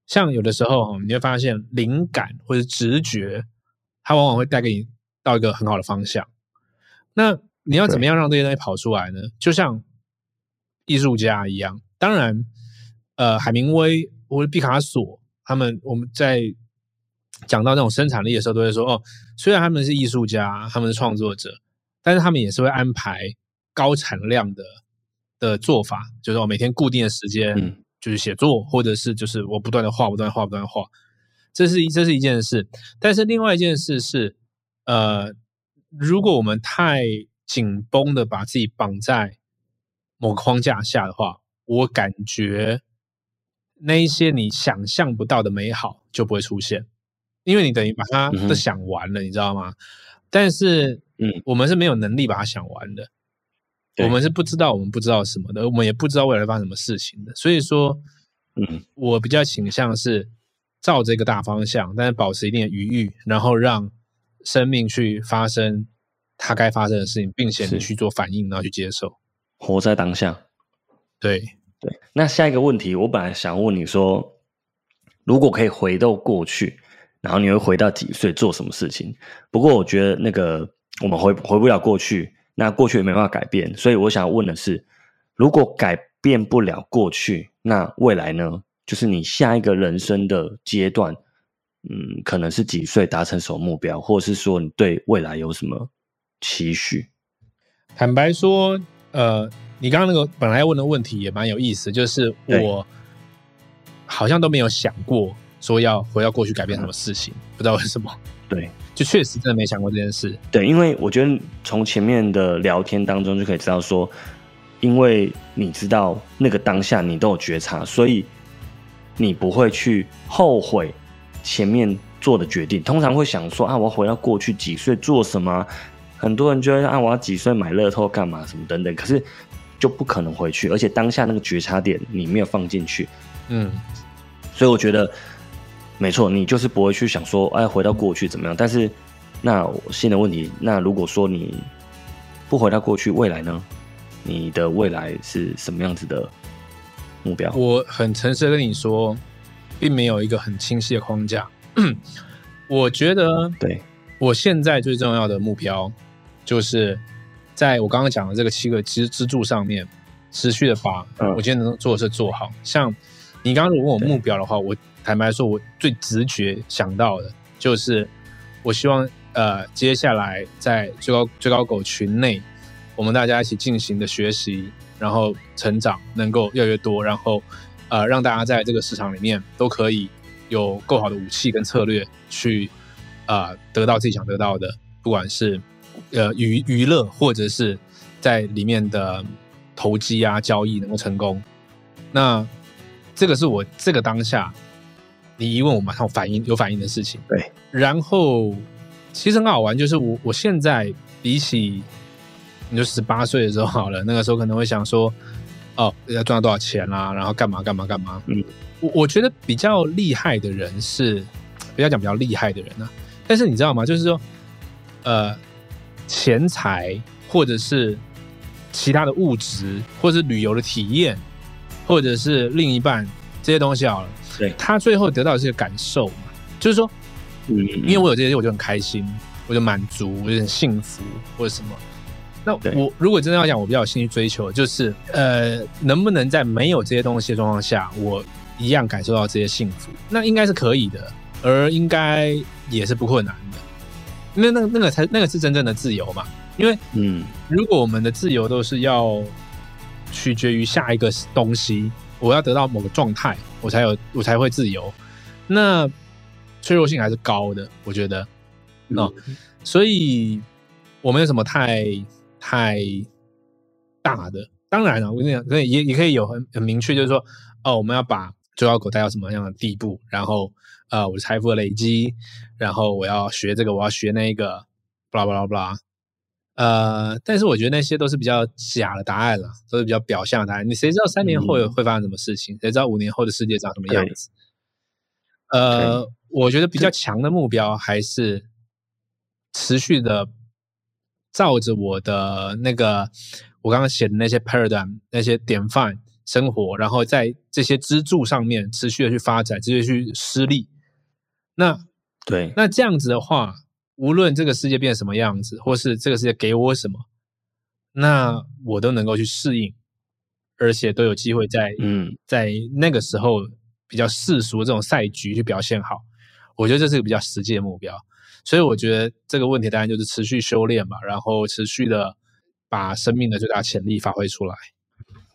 像有的时候，你会发现灵感或者直觉，它往往会带给你到一个很好的方向。那你要怎么样让这些东西跑出来呢？就像艺术家一样，当然，呃，海明威或者毕卡索他们，我们在讲到那种生产力的时候，都会说：哦，虽然他们是艺术家，他们是创作者。但是他们也是会安排高产量的的做法，就是我每天固定的时间就是写作，或者是就是我不断的画，不断画，不断画。这是一这是一件事。但是另外一件事是，呃，如果我们太紧绷的把自己绑在某个框架下的话，我感觉那一些你想象不到的美好就不会出现，因为你等于把它都想完了，你知道吗？但是。嗯，我们是没有能力把它想完的，我们是不知道我们不知道什么的，我们也不知道未来发生什么事情的。所以说，嗯，我比较倾向是照这个大方向，但是保持一定的余裕，然后让生命去发生它该发生的事情，并且去做反应，然后去接受，活在当下。对对。那下一个问题，我本来想问你说，如果可以回到过去，然后你会回到几岁做什么事情？不过我觉得那个。我们回回不了过去，那过去也没办法改变，所以我想问的是，如果改变不了过去，那未来呢？就是你下一个人生的阶段，嗯，可能是几岁达成什么目标，或者是说你对未来有什么期许？坦白说，呃，你刚刚那个本来要问的问题也蛮有意思，就是我好像都没有想过说要回到过去改变什么事情，不知道为什么。对，就确实真的没想过这件事。对，因为我觉得从前面的聊天当中就可以知道说，因为你知道那个当下你都有觉察，所以你不会去后悔前面做的决定。通常会想说啊，我要回到过去几岁做什么？很多人就会啊，我要几岁买乐透干嘛什么等等。可是就不可能回去，而且当下那个觉察点你没有放进去，嗯，所以我觉得没错，你就是不会去想说，哎，回到过去怎么样？但是那新的问题，那如果说你不回到过去，未来呢？你的未来是什么样子的目标？我很诚实的跟你说，并没有一个很清晰的框架。我觉得，对我现在最重要的目标，就是在我刚刚讲的这个七个支支柱上面，持续的把嗯我今天能做的事做好。像你刚刚如果问我目标的话，我坦白说，我最直觉想到的就是，我希望呃，接下来在最高最高狗群内，我们大家一起进行的学习，然后成长能够越来越多，然后呃，让大家在这个市场里面都可以有够好的武器跟策略去呃得到自己想得到的，不管是呃娱娱乐或者是在里面的投机啊交易能够成功。那这个是我这个当下你一问我马上反应有反应的事情。对，然后其实很好玩，就是我我现在比起你就十八岁的时候好了，那个时候可能会想说，哦，要赚到多少钱啦、然后干嘛干嘛干嘛。嗯，我我觉得比较厉害的人是，不要讲比较厉害的人啊，但是你知道吗？就是说，呃，钱财或者是其他的物质，或者是旅游的体验，或者是另一半这些东西好了，对他最后得到的是一个感受嘛，就是说，嗯，因为我有这些，我就很开心，我就满足，我就很幸福，或者什么。那我如果真的要讲，我比较有兴趣追求，就是呃，能不能在没有这些东西的状况下，我一样感受到这些幸福？那应该是可以的，而应该也是不困难的。那那那个才那个是真正的自由嘛？因为嗯，如果我们的自由都是要取决于下一个东西，我要得到某个状态，我才有我才会自由，那脆弱性还是高的，我觉得。哦，所以我没有什么太太大的。当然了，我跟你讲，可以也也可以有很很明确，就是说，哦，我们要把最高狗带到什么样的地步，然后呃，我的财富的累积，然后我要学这个，我要学那个，巴拉巴拉巴拉。呃，但是我觉得那些都是比较假的答案了，都是比较表象的答案。你谁知道三年后会发生什么事情？谁知道五年后的世界长什么样子？呃，我觉得比较强的目标还是持续的照着我的那个我刚刚写的那些 paradigm 那些典范生活，然后在这些支柱上面持续的去发展，持续去施力。那对，那这样子的话，无论这个世界变成什么样子，或是这个世界给我什么，那我都能够去适应，而且都有机会在嗯，在那个时候比较世俗的这种赛局去表现好。我觉得这是个比较实际的目标，所以我觉得这个问题当然就是持续修炼吧，然后持续的把生命的最大潜力发挥出来。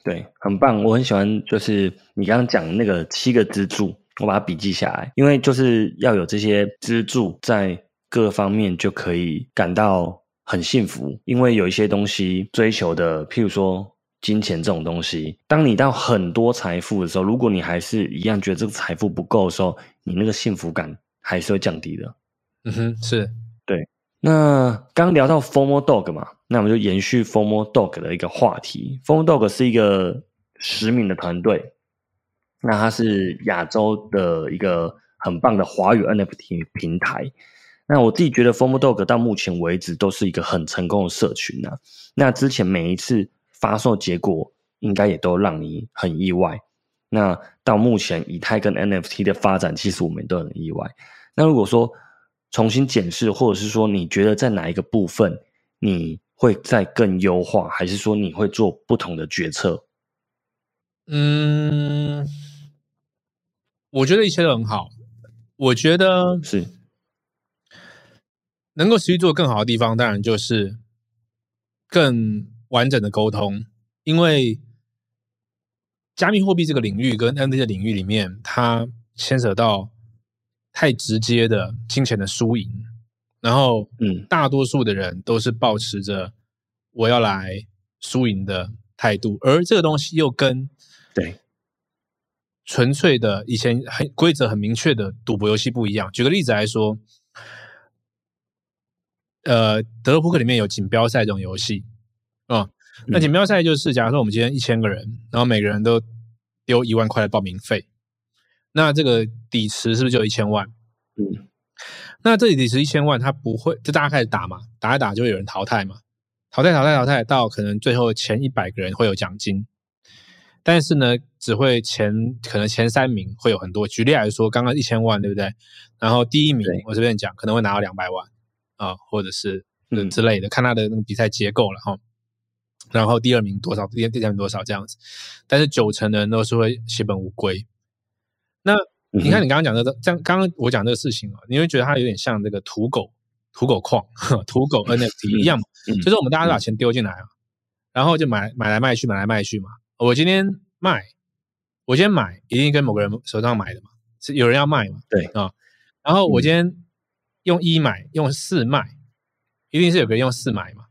对，很棒，我很喜欢，就是你刚刚讲的那个七个支柱，我把它笔记下来，因为就是要有这些支柱，在各方面就可以感到很幸福。因为有一些东西追求的，譬如说金钱这种东西，当你到很多财富的时候，如果你还是一样觉得这个财富不够的时候，你那个幸福感还是会降低的。嗯哼，是那刚聊到 Formal Dog 嘛，那我们就延续 Formal Dog 的一个话题。Formal Dog 是一个实名的团队，那它是亚洲的一个很棒的华语 NFT 平台。那我自己觉得 Formal Dog 到目前为止都是一个很成功的社群啊。那之前每一次发售结果应该也都让你很意外。那到目前以太跟 NFT 的发展，其实我们都很意外。那如果说重新检视，或者是说你觉得在哪一个部分你会再更优化，还是说你会做不同的决策？嗯，我觉得一切都很好。我觉得是能够持续做更好的地方，当然就是更完整的沟通，因为加密货币这个领域跟 NFT 的领域里面，它牵扯到太直接的金钱的输赢，然后嗯。大多数的人都是保持着我要来输赢的态度，而这个东西又跟对。纯粹的以前很规则很明确的赌博游戏不一样。举个例子来说，呃，德州扑克里面有锦标赛这种游戏啊、那嗯。锦标赛就是，假如说我们今天一千个人，然后每个人都丢一万块的报名费，那这个底池是不是就有一千万？嗯那这里底池一千万，它不会，就大家开始打嘛，打一打就会有人淘汰嘛，淘汰淘汰淘汰到可能最后前一百个人会有奖金，但是呢，只会前可能前三名会有很多。举例来说，刚刚一千万对不对？然后第一名我这边讲可能会拿到两百万啊，或者是呃嗯之类的，看他的那个比赛结构了哈。然后第二名多少，第第三名多少这样子，但是九成的人都是会血本无归。那嗯你看你刚刚讲的这刚刚我讲这个事情啊，你会觉得它有点像这个土狗土狗矿、土狗 NFT 一样嘛，嗯就是我们大家都把钱丢进来啊，然后就买买来卖去，买来卖去嘛。我今天卖，我今天买一定跟某个人手上买的嘛，是有人要卖嘛，对啊。然后我今天用一买，用四卖，一定是有个人用四买嘛。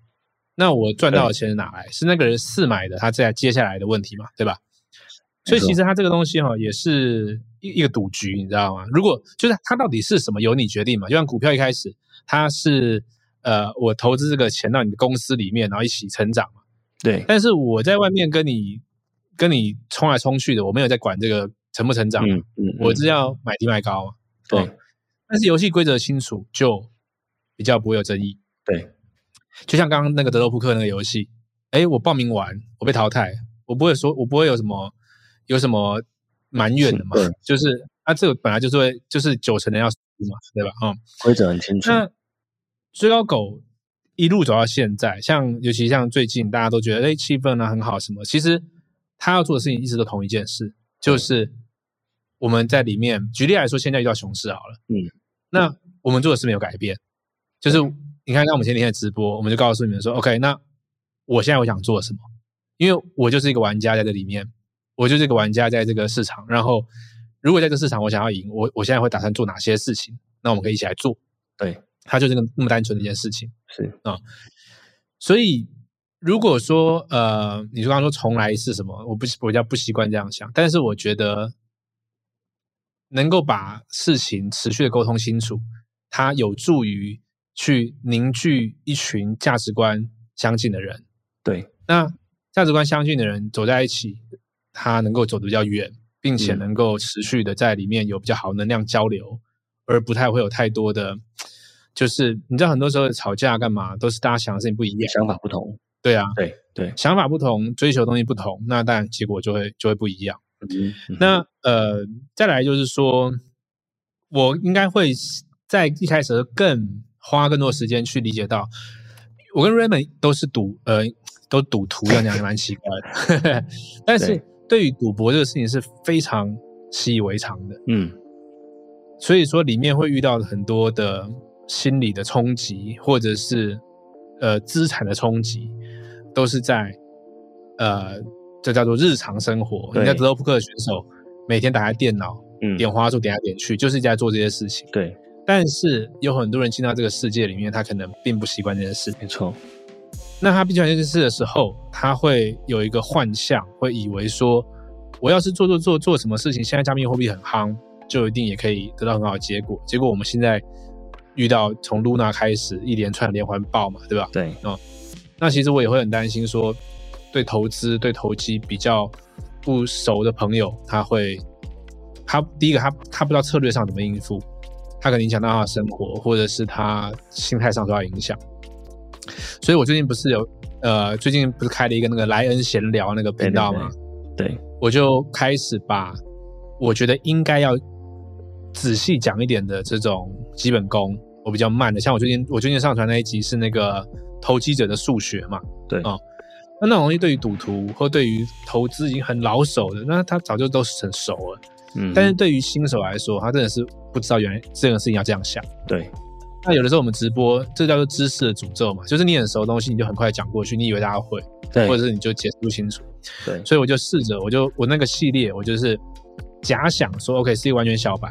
那我赚到的钱是哪来？是那个人四买的，他在接下来的问题嘛，对吧？所以其实他这个东西哈、也是一一个赌局，你知道吗？如果就是它到底是什么，由你决定嘛。就像股票一开始，它是呃，我投资这个钱到你的公司里面，然后一起成长嘛。对但是我在外面跟你跟你冲来冲去的，我没有在管这个成不成长，嗯嗯，我只要买低卖高嘛。对哦但是游戏规则清楚，就比较不会有争议。对就像刚刚那个德州扑克那个游戏，哎，我报名完，我被淘汰，我不会说，我不会有什么有什么埋怨的嘛对，就是啊，这个本来就是会就是九成人要输嘛，对吧？嗯，规则很清楚，那追高狗一路走到现在，像尤其像最近大家都觉得哎气氛呢很好什么，其实他要做的事情一直都同一件事，就是我们在里面举例来说，现在遇到熊市好了，嗯，那我们做的事没有改变，就是你看，像我们前几天的直播，我们就告诉你们说，OK，那我现在我想做什么？因为我就是一个玩家在这里面，我就是个玩家在这个市场，然后如果在这个市场我想要赢，我我现在会打算做哪些事情？那我们可以一起来做。对它就是个那么单纯的一件事情。是啊所以如果说呃，你说刚刚说重来是什么，我不我比较不习惯这样想，但是我觉得能够把事情持续的沟通清楚，它有助于去凝聚一群价值观相近的人。对那价值观相近的人走在一起，他能够走得比较远，并且嗯能够持续的在里面有比较好能量交流，而不太会有太多的，就是你知道很多时候吵架干嘛，都是大家想的事情不一样。想法不同，对啊，对对，想法不同，追求的东西不同，那当然结果就会就会不一样。嗯嗯那呃，再来就是说，我应该会在一开始更花更多时间去理解到，我跟 Raymond 都是赌呃都赌徒，这样讲也蛮奇怪的，但是对对于赌博这个事情是非常习以为常的，嗯所以说里面会遇到很多的心理的冲击，或者是呃资产的冲击，都是在呃这叫做日常生活。对你在德州扑克的选手每天打开电脑，嗯点花束点来点去，就是在做这些事情。对，但是有很多人进到这个世界里面，他可能并不习惯这件事。没错，那他不习惯这件事的时候，他会有一个幻象，会以为说，我要是做做做做什么事情，现在加密货币很夯，就一定也可以得到很好的结果。结果我们现在遇到从 Luna 开始一连串连环爆嘛，对吧？对那其实我也会很担心说，对投资、对投机比较不熟的朋友，他会，他第一个他他不知道策略上怎么应付，他可能影响到他的生活，或者是他心态上受到影响。所以我最近不是有呃，最近不是开了一个那个莱恩闲聊那个频道吗？对我就开始把我觉得应该要仔细讲一点的这种基本功，我比较慢的。像我最近我最近上传那一集是那个投机者的数学嘛，对哦那那种东西对于赌徒或对于投资已经很老手的，那他早就都是很熟了。嗯，但是对于新手来说，他真的是不知道原来这个事情要这样想。对那有的时候我们直播，这叫做知识的诅咒嘛，就是你很熟的东西，你就很快讲过去，你以为大家会，对或者是你就解释不清楚。对所以我就试着，我就我那个系列，我就是假想说，OK 是一个完全小白，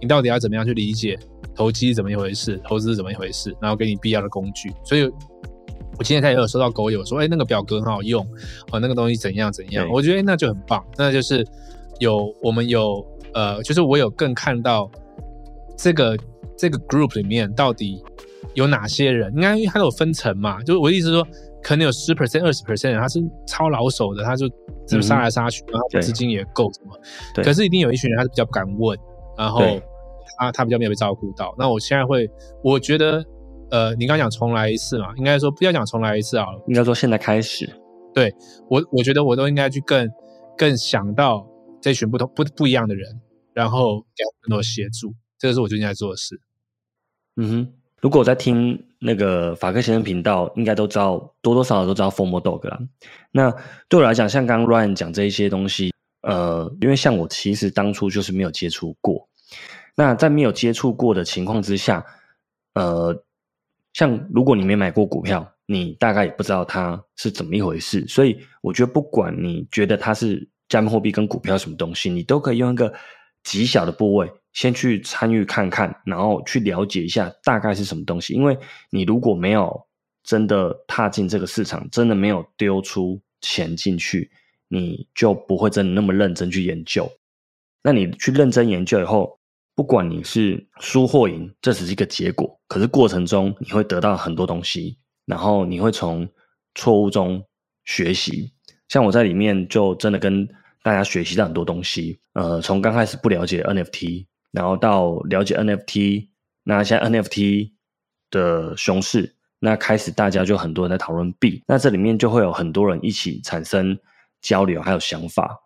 你到底要怎么样去理解投机是怎么一回事，投资是怎么一回事，然后给你必要的工具。所以，我今天才有收到狗友说，哎，那个表格很好用，哦，那个东西怎样怎样，我觉得那就很棒，那就是有我们有呃，就是我有更看到这个这个 group 里面到底有哪些人，应该因为它有分层嘛，就是我的意思说。可能有十 percent、二十 percent 人，他是超老手的，他就就杀来杀去，然后资金也够什么。可是一定有一群人，他是比较不敢问，然后他他比较没有被照顾到。那我现在会，我觉得，呃，你刚讲重来一次嘛，应该说不要讲重来一次好了，应该说现在开始。对我，我觉得我都应该去更更想到这群不同不不一样的人，然后给更多协助，这个是我最近在做的事。嗯哼。如果我在听那个法克先生频道，应该都知道多多少少都知道 Formal Dog 啦。那对我来讲，像刚刚 Ryan 讲这一些东西，呃，因为像我其实当初就是没有接触过。那在没有接触过的情况之下，呃，像如果你没买过股票，你大概也不知道它是怎么一回事。所以我觉得，不管你觉得它是加密货币跟股票什么东西，你都可以用一个极小的部位。先去参与看看，然后去了解一下大概是什么东西。因为你如果没有真的踏进这个市场，真的没有丢出钱进去，你就不会真的那么认真去研究。那你去认真研究以后，不管你是输或赢，这只是一个结果。可是过程中你会得到很多东西，然后你会从错误中学习。像我在里面就真的跟大家学习到很多东西。呃，从刚开始不了解 NFT。然后到了解 NFT，那现在 NFT 的熊市，那开始大家就很多人在讨论币，那这里面就会有很多人一起产生交流，还有想法。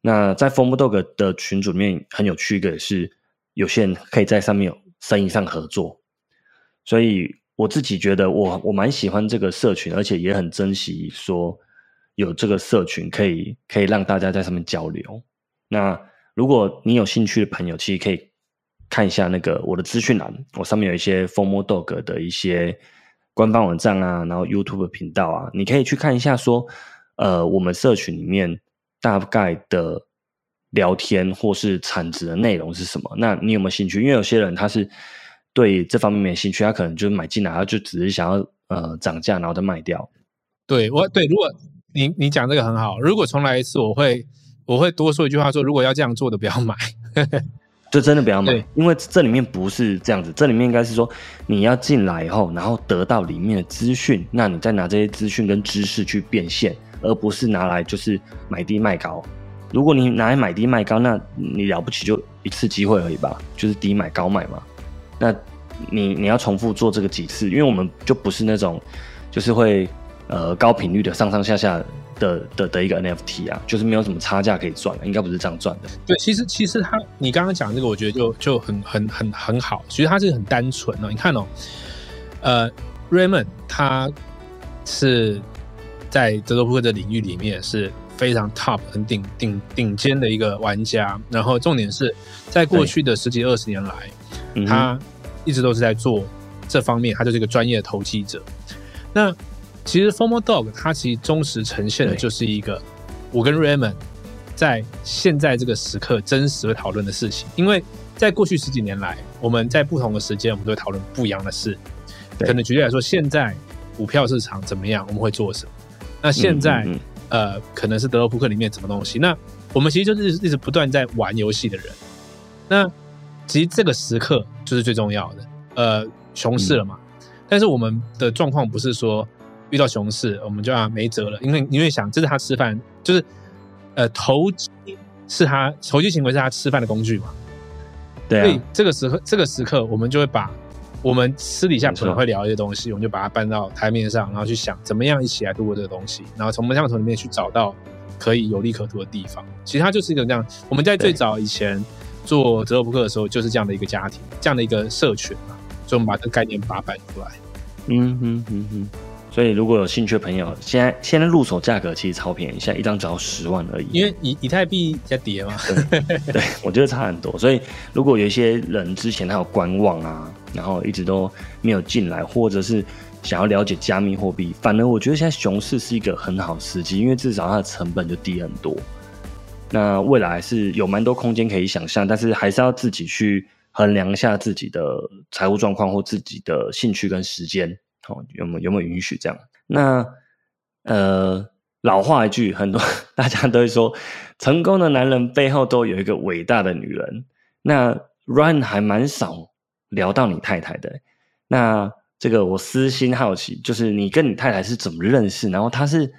那在 f o r m Dog 的群组里面很有趣一个是，有些人可以在上面有生意上合作，所以我自己觉得我我蛮喜欢这个社群，而且也很珍惜说有这个社群可以可以让大家在上面交流。那如果你有兴趣的朋友，其实可以看一下那个我的资讯栏，我上面有一些 Formal Dog 的一些官方网站啊，然后 YouTube 频道啊，你可以去看一下，说呃，我们社群里面大概的聊天或是产值的内容是什么？那你有没有兴趣？因为有些人他是对这方面没兴趣，他可能就买进来，他就只是想要呃涨价，然后再卖掉。对我对，如果你你讲这个很好，如果重来一次，我会。我会多说一句话，说如果要这样做的，不要买，就真的不要买，因为这里面不是这样子，这里面应该是说你要进来以后，然后得到里面的资讯，那你再拿这些资讯跟知识去变现，而不是拿来就是买低卖高。如果你拿来买低卖高，那你了不起就一次机会而已吧，就是低买高买嘛。那你你要重复做这个几次，因为我们就不是那种就是会呃高频率的上上下下。的的的一个 NFT 啊，就是没有什么差价可以赚了，应该不是这样赚的。对，其实其实他你刚刚讲这个，我觉得就就很很很很好。其实他是很单纯哦，你看哦，呃，Raymond 他是在德州扑克的领域里面是非常 top 很顶顶顶尖的一个玩家。然后重点是在过去的十几二十年来，他一直都是在做这方面，他就是一个专业的投机者。那其实 Formal Dog 它其实忠实呈现的就是一个我跟 Raymond 在现在这个时刻真实会讨论的事情。因为在过去十几年来，我们在不同的时间，我们都会讨论不一样的事。可能举例来说，现在股票市场怎么样，我们会做什么？那现在呃，可能是德州扑克里面什么东西？那我们其实就是一直不断在玩游戏的人。那其实这个时刻就是最重要的。呃，熊市了嘛？但是我们的状况不是说。遇到熊市，我们就要没辙了，因为因为想这是他吃饭，就是呃投机是他投机行为是他吃饭的工具嘛，对啊。所以这个时刻这个时刻，我们就会把我们私底下可能会聊一些东西，我们就把它搬到台面上，然后去想怎么样一起来度过这个东西，然后从我们相头里面去找到可以有利可图的地方。其实它就是一个这样，我们在最早以前做择偶扑克的时候，就是这样的一个家庭，这样的一个社群嘛，所以我们把这个概念把它搬出来。嗯哼哼哼。所以如果有兴趣的朋友，现在现在入手价格其实超便宜，现在一张只要十万而已。因为以以太币在跌嘛，对，我觉得差很多。所以如果有一些人之前他有观望啊，然后一直都没有进来，或者是想要了解加密货币，反而我觉得现在熊市是一个很好时机，因为至少它的成本就低很多。那未来是有蛮多空间可以想象，但是还是要自己去衡量一下自己的财务状况或自己的兴趣跟时间，哦，有没有没有允许这样？那呃，老话一句，很多 大家都会说，成功的男人背后都有一个伟大的女人。那 Ryan 还蛮少聊到你太太的，那这个我私心好奇，就是你跟你太太是怎么认识，然后她是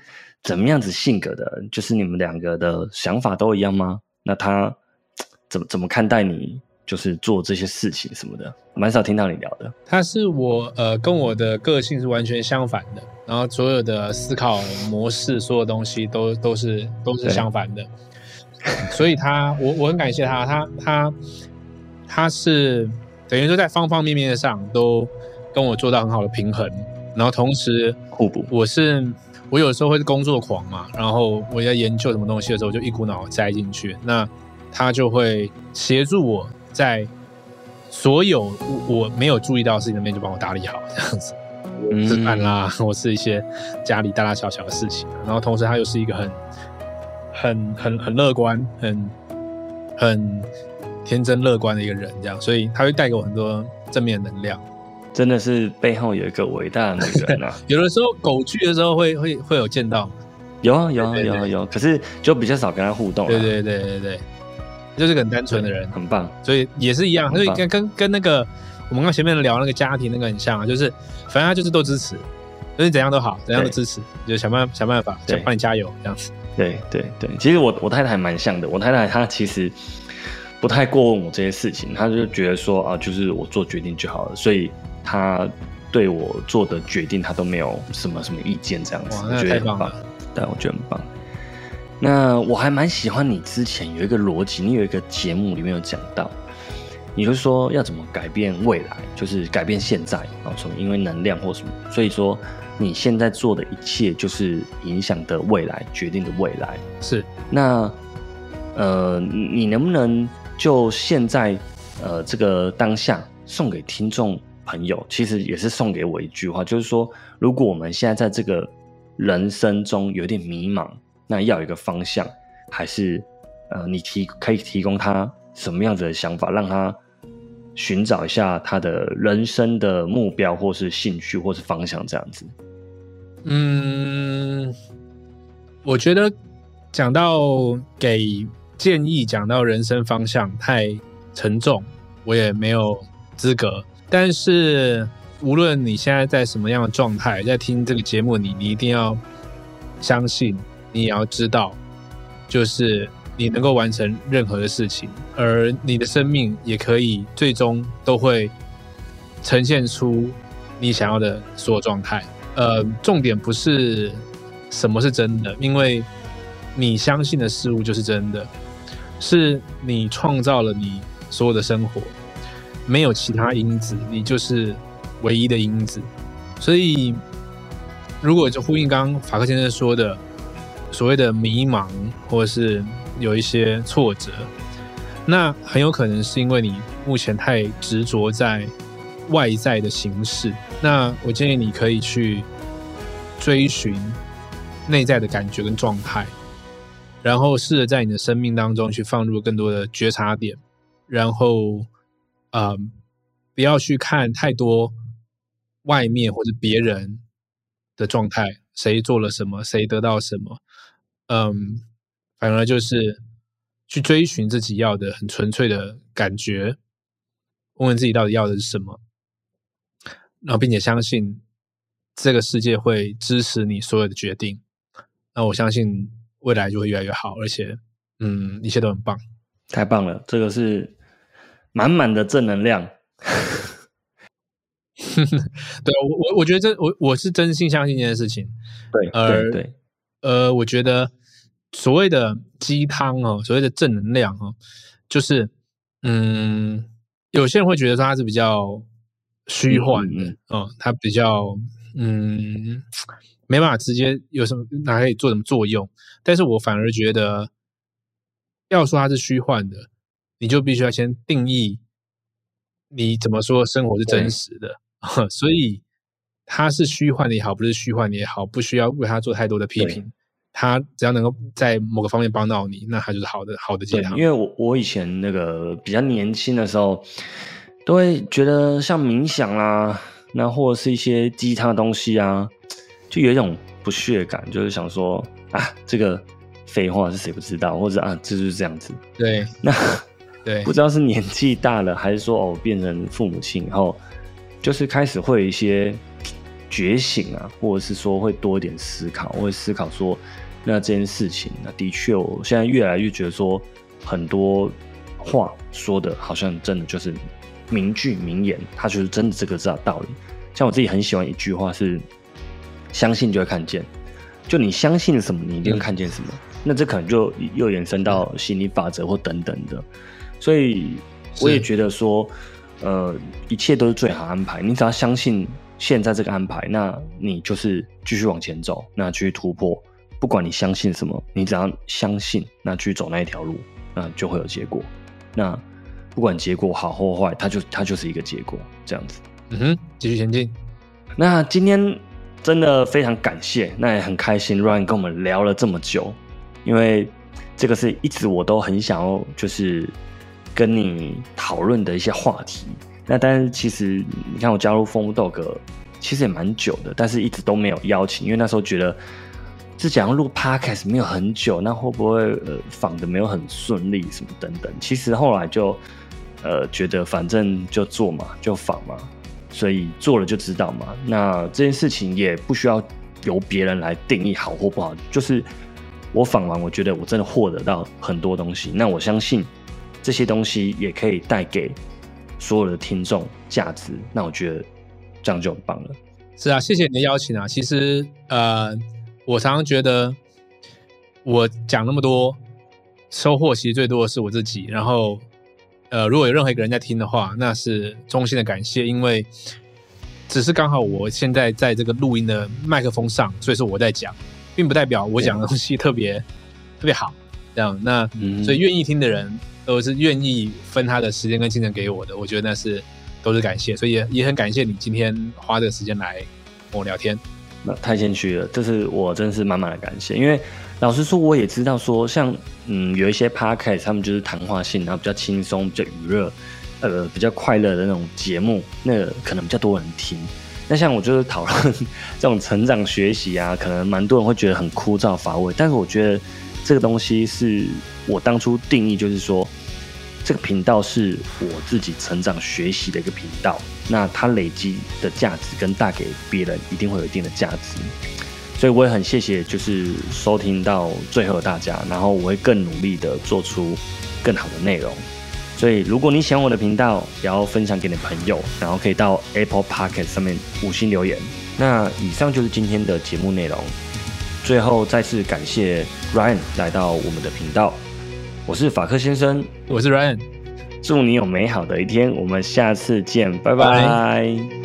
怎么样子性格的？就是你们两个的想法都一样吗？那她 怎么怎么看待你？就是做这些事情什么的，蛮少听到你聊的。他是我呃，跟我的个性是完全相反的，然后所有的思考模式，所有东西都都是都是相反的。所以他，我我很感谢他，他他他是等于说在方方面面上都跟我做到很好的平衡，然后同时互补。我是我有时候会是工作狂嘛，然后我在研究什么东西的时候，就一股脑栽进去，那他就会协助我。在所有我没有注意到的事情那边，就帮我打理好 这样子，吃饭啦，或是一些家里大大小小的事情。然后同时，他又是一个很、很、很、很乐观、很、很天真乐观的一个人，这样，所以他会带给我很多正面能量。真的是背后有一个伟大的女人啊！有的时候狗去的时候会会会有见到，有啊有啊有啊有，可是就比较少跟他互动。对对对对对。就是个很单纯的人，很棒，所以也是一样，所以跟跟跟那个我们刚前面聊那个家庭那个很像啊，就是反正他就是都支持，就是怎样都好，怎样都支持，就想办想办法，想帮你加油这样子。对对对，其实我我太太蛮像的，我太太她其实不太过问我这些事情，她就觉得说啊，就是我做决定就好了，所以她对我做的决定她都没有什么什么意见这样子，我觉得很棒，对，我觉得很棒。那我还蛮喜欢你之前有一个逻辑，你有一个节目里面有讲到，你就说要怎么改变未来，就是改变现在啊，从因为能量或什么，所以说你现在做的一切就是影响的未来，决定的未来。是，那呃，你能不能就现在呃这个当下送给听众朋友，其实也是送给我一句话，就是说，如果我们现在在这个人生中有点迷茫。那要有一个方向，还是呃，你提可以提供他什么样子的想法，让他寻找一下他的人生的目标，或是兴趣，或是方向这样子。嗯，我觉得讲到给建议，讲到人生方向太沉重，我也没有资格。但是无论你现在在什么样的状态，在听这个节目，你你一定要相信。你也要知道，就是你能够完成任何的事情，而你的生命也可以最终都会呈现出你想要的所有状态。呃，重点不是什么是真的，因为你相信的事物就是真的，是你创造了你所有的生活，没有其他因子，你就是唯一的因子。所以，如果就呼应刚刚法克先生说的。所谓的迷茫，或者是有一些挫折，那很有可能是因为你目前太执着在外在的形式。那我建议你可以去追寻内在的感觉跟状态，然后试着在你的生命当中去放入更多的觉察点，然后，呃，不要去看太多外面或者别人的状态，谁做了什么，谁得到什么。嗯，反而就是去追寻自己要的很纯粹的感觉，问问自己到底要的是什么，然后并且相信这个世界会支持你所有的决定。那我相信未来就会越来越好，而且嗯，一切都很棒，太棒了！这个是满满的正能量。对我我我觉得这我我是真心相信这件事情。对，而对，呃，我觉得。所谓的鸡汤哦，所谓的正能量哦，就是，嗯，有些人会觉得说它是比较虚幻的哦，它比较嗯，没办法直接有什么哪可以做什么作用。但是我反而觉得，要说它是虚幻的，你就必须要先定义你怎么说生活是真实的。所以它是虚幻的也好，不是虚幻的也好，不需要为它做太多的批评。他只要能够在某个方面帮到你，那他就是好的好的鸡汤。因为我我以前那个比较年轻的时候，都会觉得像冥想啦，那或者是一些鸡汤的东西啊，就有一种不屑感，就是想说啊，这个废话是谁不知道，或者啊，这就是这样子。对，那对，不知道是年纪大了，还是说哦变成父母亲以后，就是开始会有一些觉醒啊，或者是说会多一点思考，会思考说。那这件事情，那的确，我现在越来越觉得说，很多话说的好像真的就是名句名言，它就是真的这个道道理。像我自己很喜欢一句话是：相信就会看见，就你相信什么，你一定会看见什么。那这可能就又延伸到心理法则或等等的。所以我也觉得说，呃，一切都是最好安排。你只要相信现在这个安排，那你就是继续往前走，那继续突破。不管你相信什么，你只要相信，那去走那一条路，那就会有结果。那不管结果好或坏，它就它就是一个结果，这样子。嗯哼，继续前进。那今天真的非常感谢，那也很开心，Ryan 跟我们聊了这么久，因为这个是一直我都很想要，就是跟你讨论的一些话题。那但是其实你看我加入风 dog，其实也蛮久的，但是一直都没有邀请，因为那时候觉得。是讲要录 podcast 没有很久，那会不会呃访的没有很顺利什么等等？其实后来就呃觉得反正就做嘛，就访嘛，所以做了就知道嘛。那这件事情也不需要由别人来定义好或不好，就是我访完，我觉得我真的获得到很多东西。那我相信这些东西也可以带给所有的听众价值。那我觉得这样就很棒了。是啊，谢谢你的邀请啊。其实呃。我常常觉得，我讲那么多，收获其实最多的是我自己。然后，呃，如果有任何一个人在听的话，那是衷心的感谢，因为只是刚好我现在在这个录音的麦克风上，所以说我在讲，并不代表我讲的东西特别特别好。这样，那所以愿意听的人都是愿意分他的时间跟精神给我的，我觉得那是都是感谢。所以也也很感谢你今天花这个时间来跟我聊天。那太谦虚了，这是我真是满满的感谢。因为老实说，我也知道说，像嗯有一些 podcast，他们就是谈话性，然后比较轻松、比较娱乐，呃，比较快乐的那种节目，那可能比较多人听。那像我就是讨论这种成长学习啊，可能蛮多人会觉得很枯燥乏味。但是我觉得这个东西是我当初定义，就是说。这个频道是我自己成长学习的一个频道，那它累积的价值跟带给别人一定会有一定的价值，所以我也很谢谢就是收听到最后的大家，然后我会更努力的做出更好的内容。所以如果你喜欢我的频道，也要分享给你朋友，然后可以到 Apple p o c k e t 上面五星留言。那以上就是今天的节目内容。最后再次感谢 Ryan 来到我们的频道。我是法克先生，我是 Ryan，祝你有美好的一天，我们下次见，拜拜。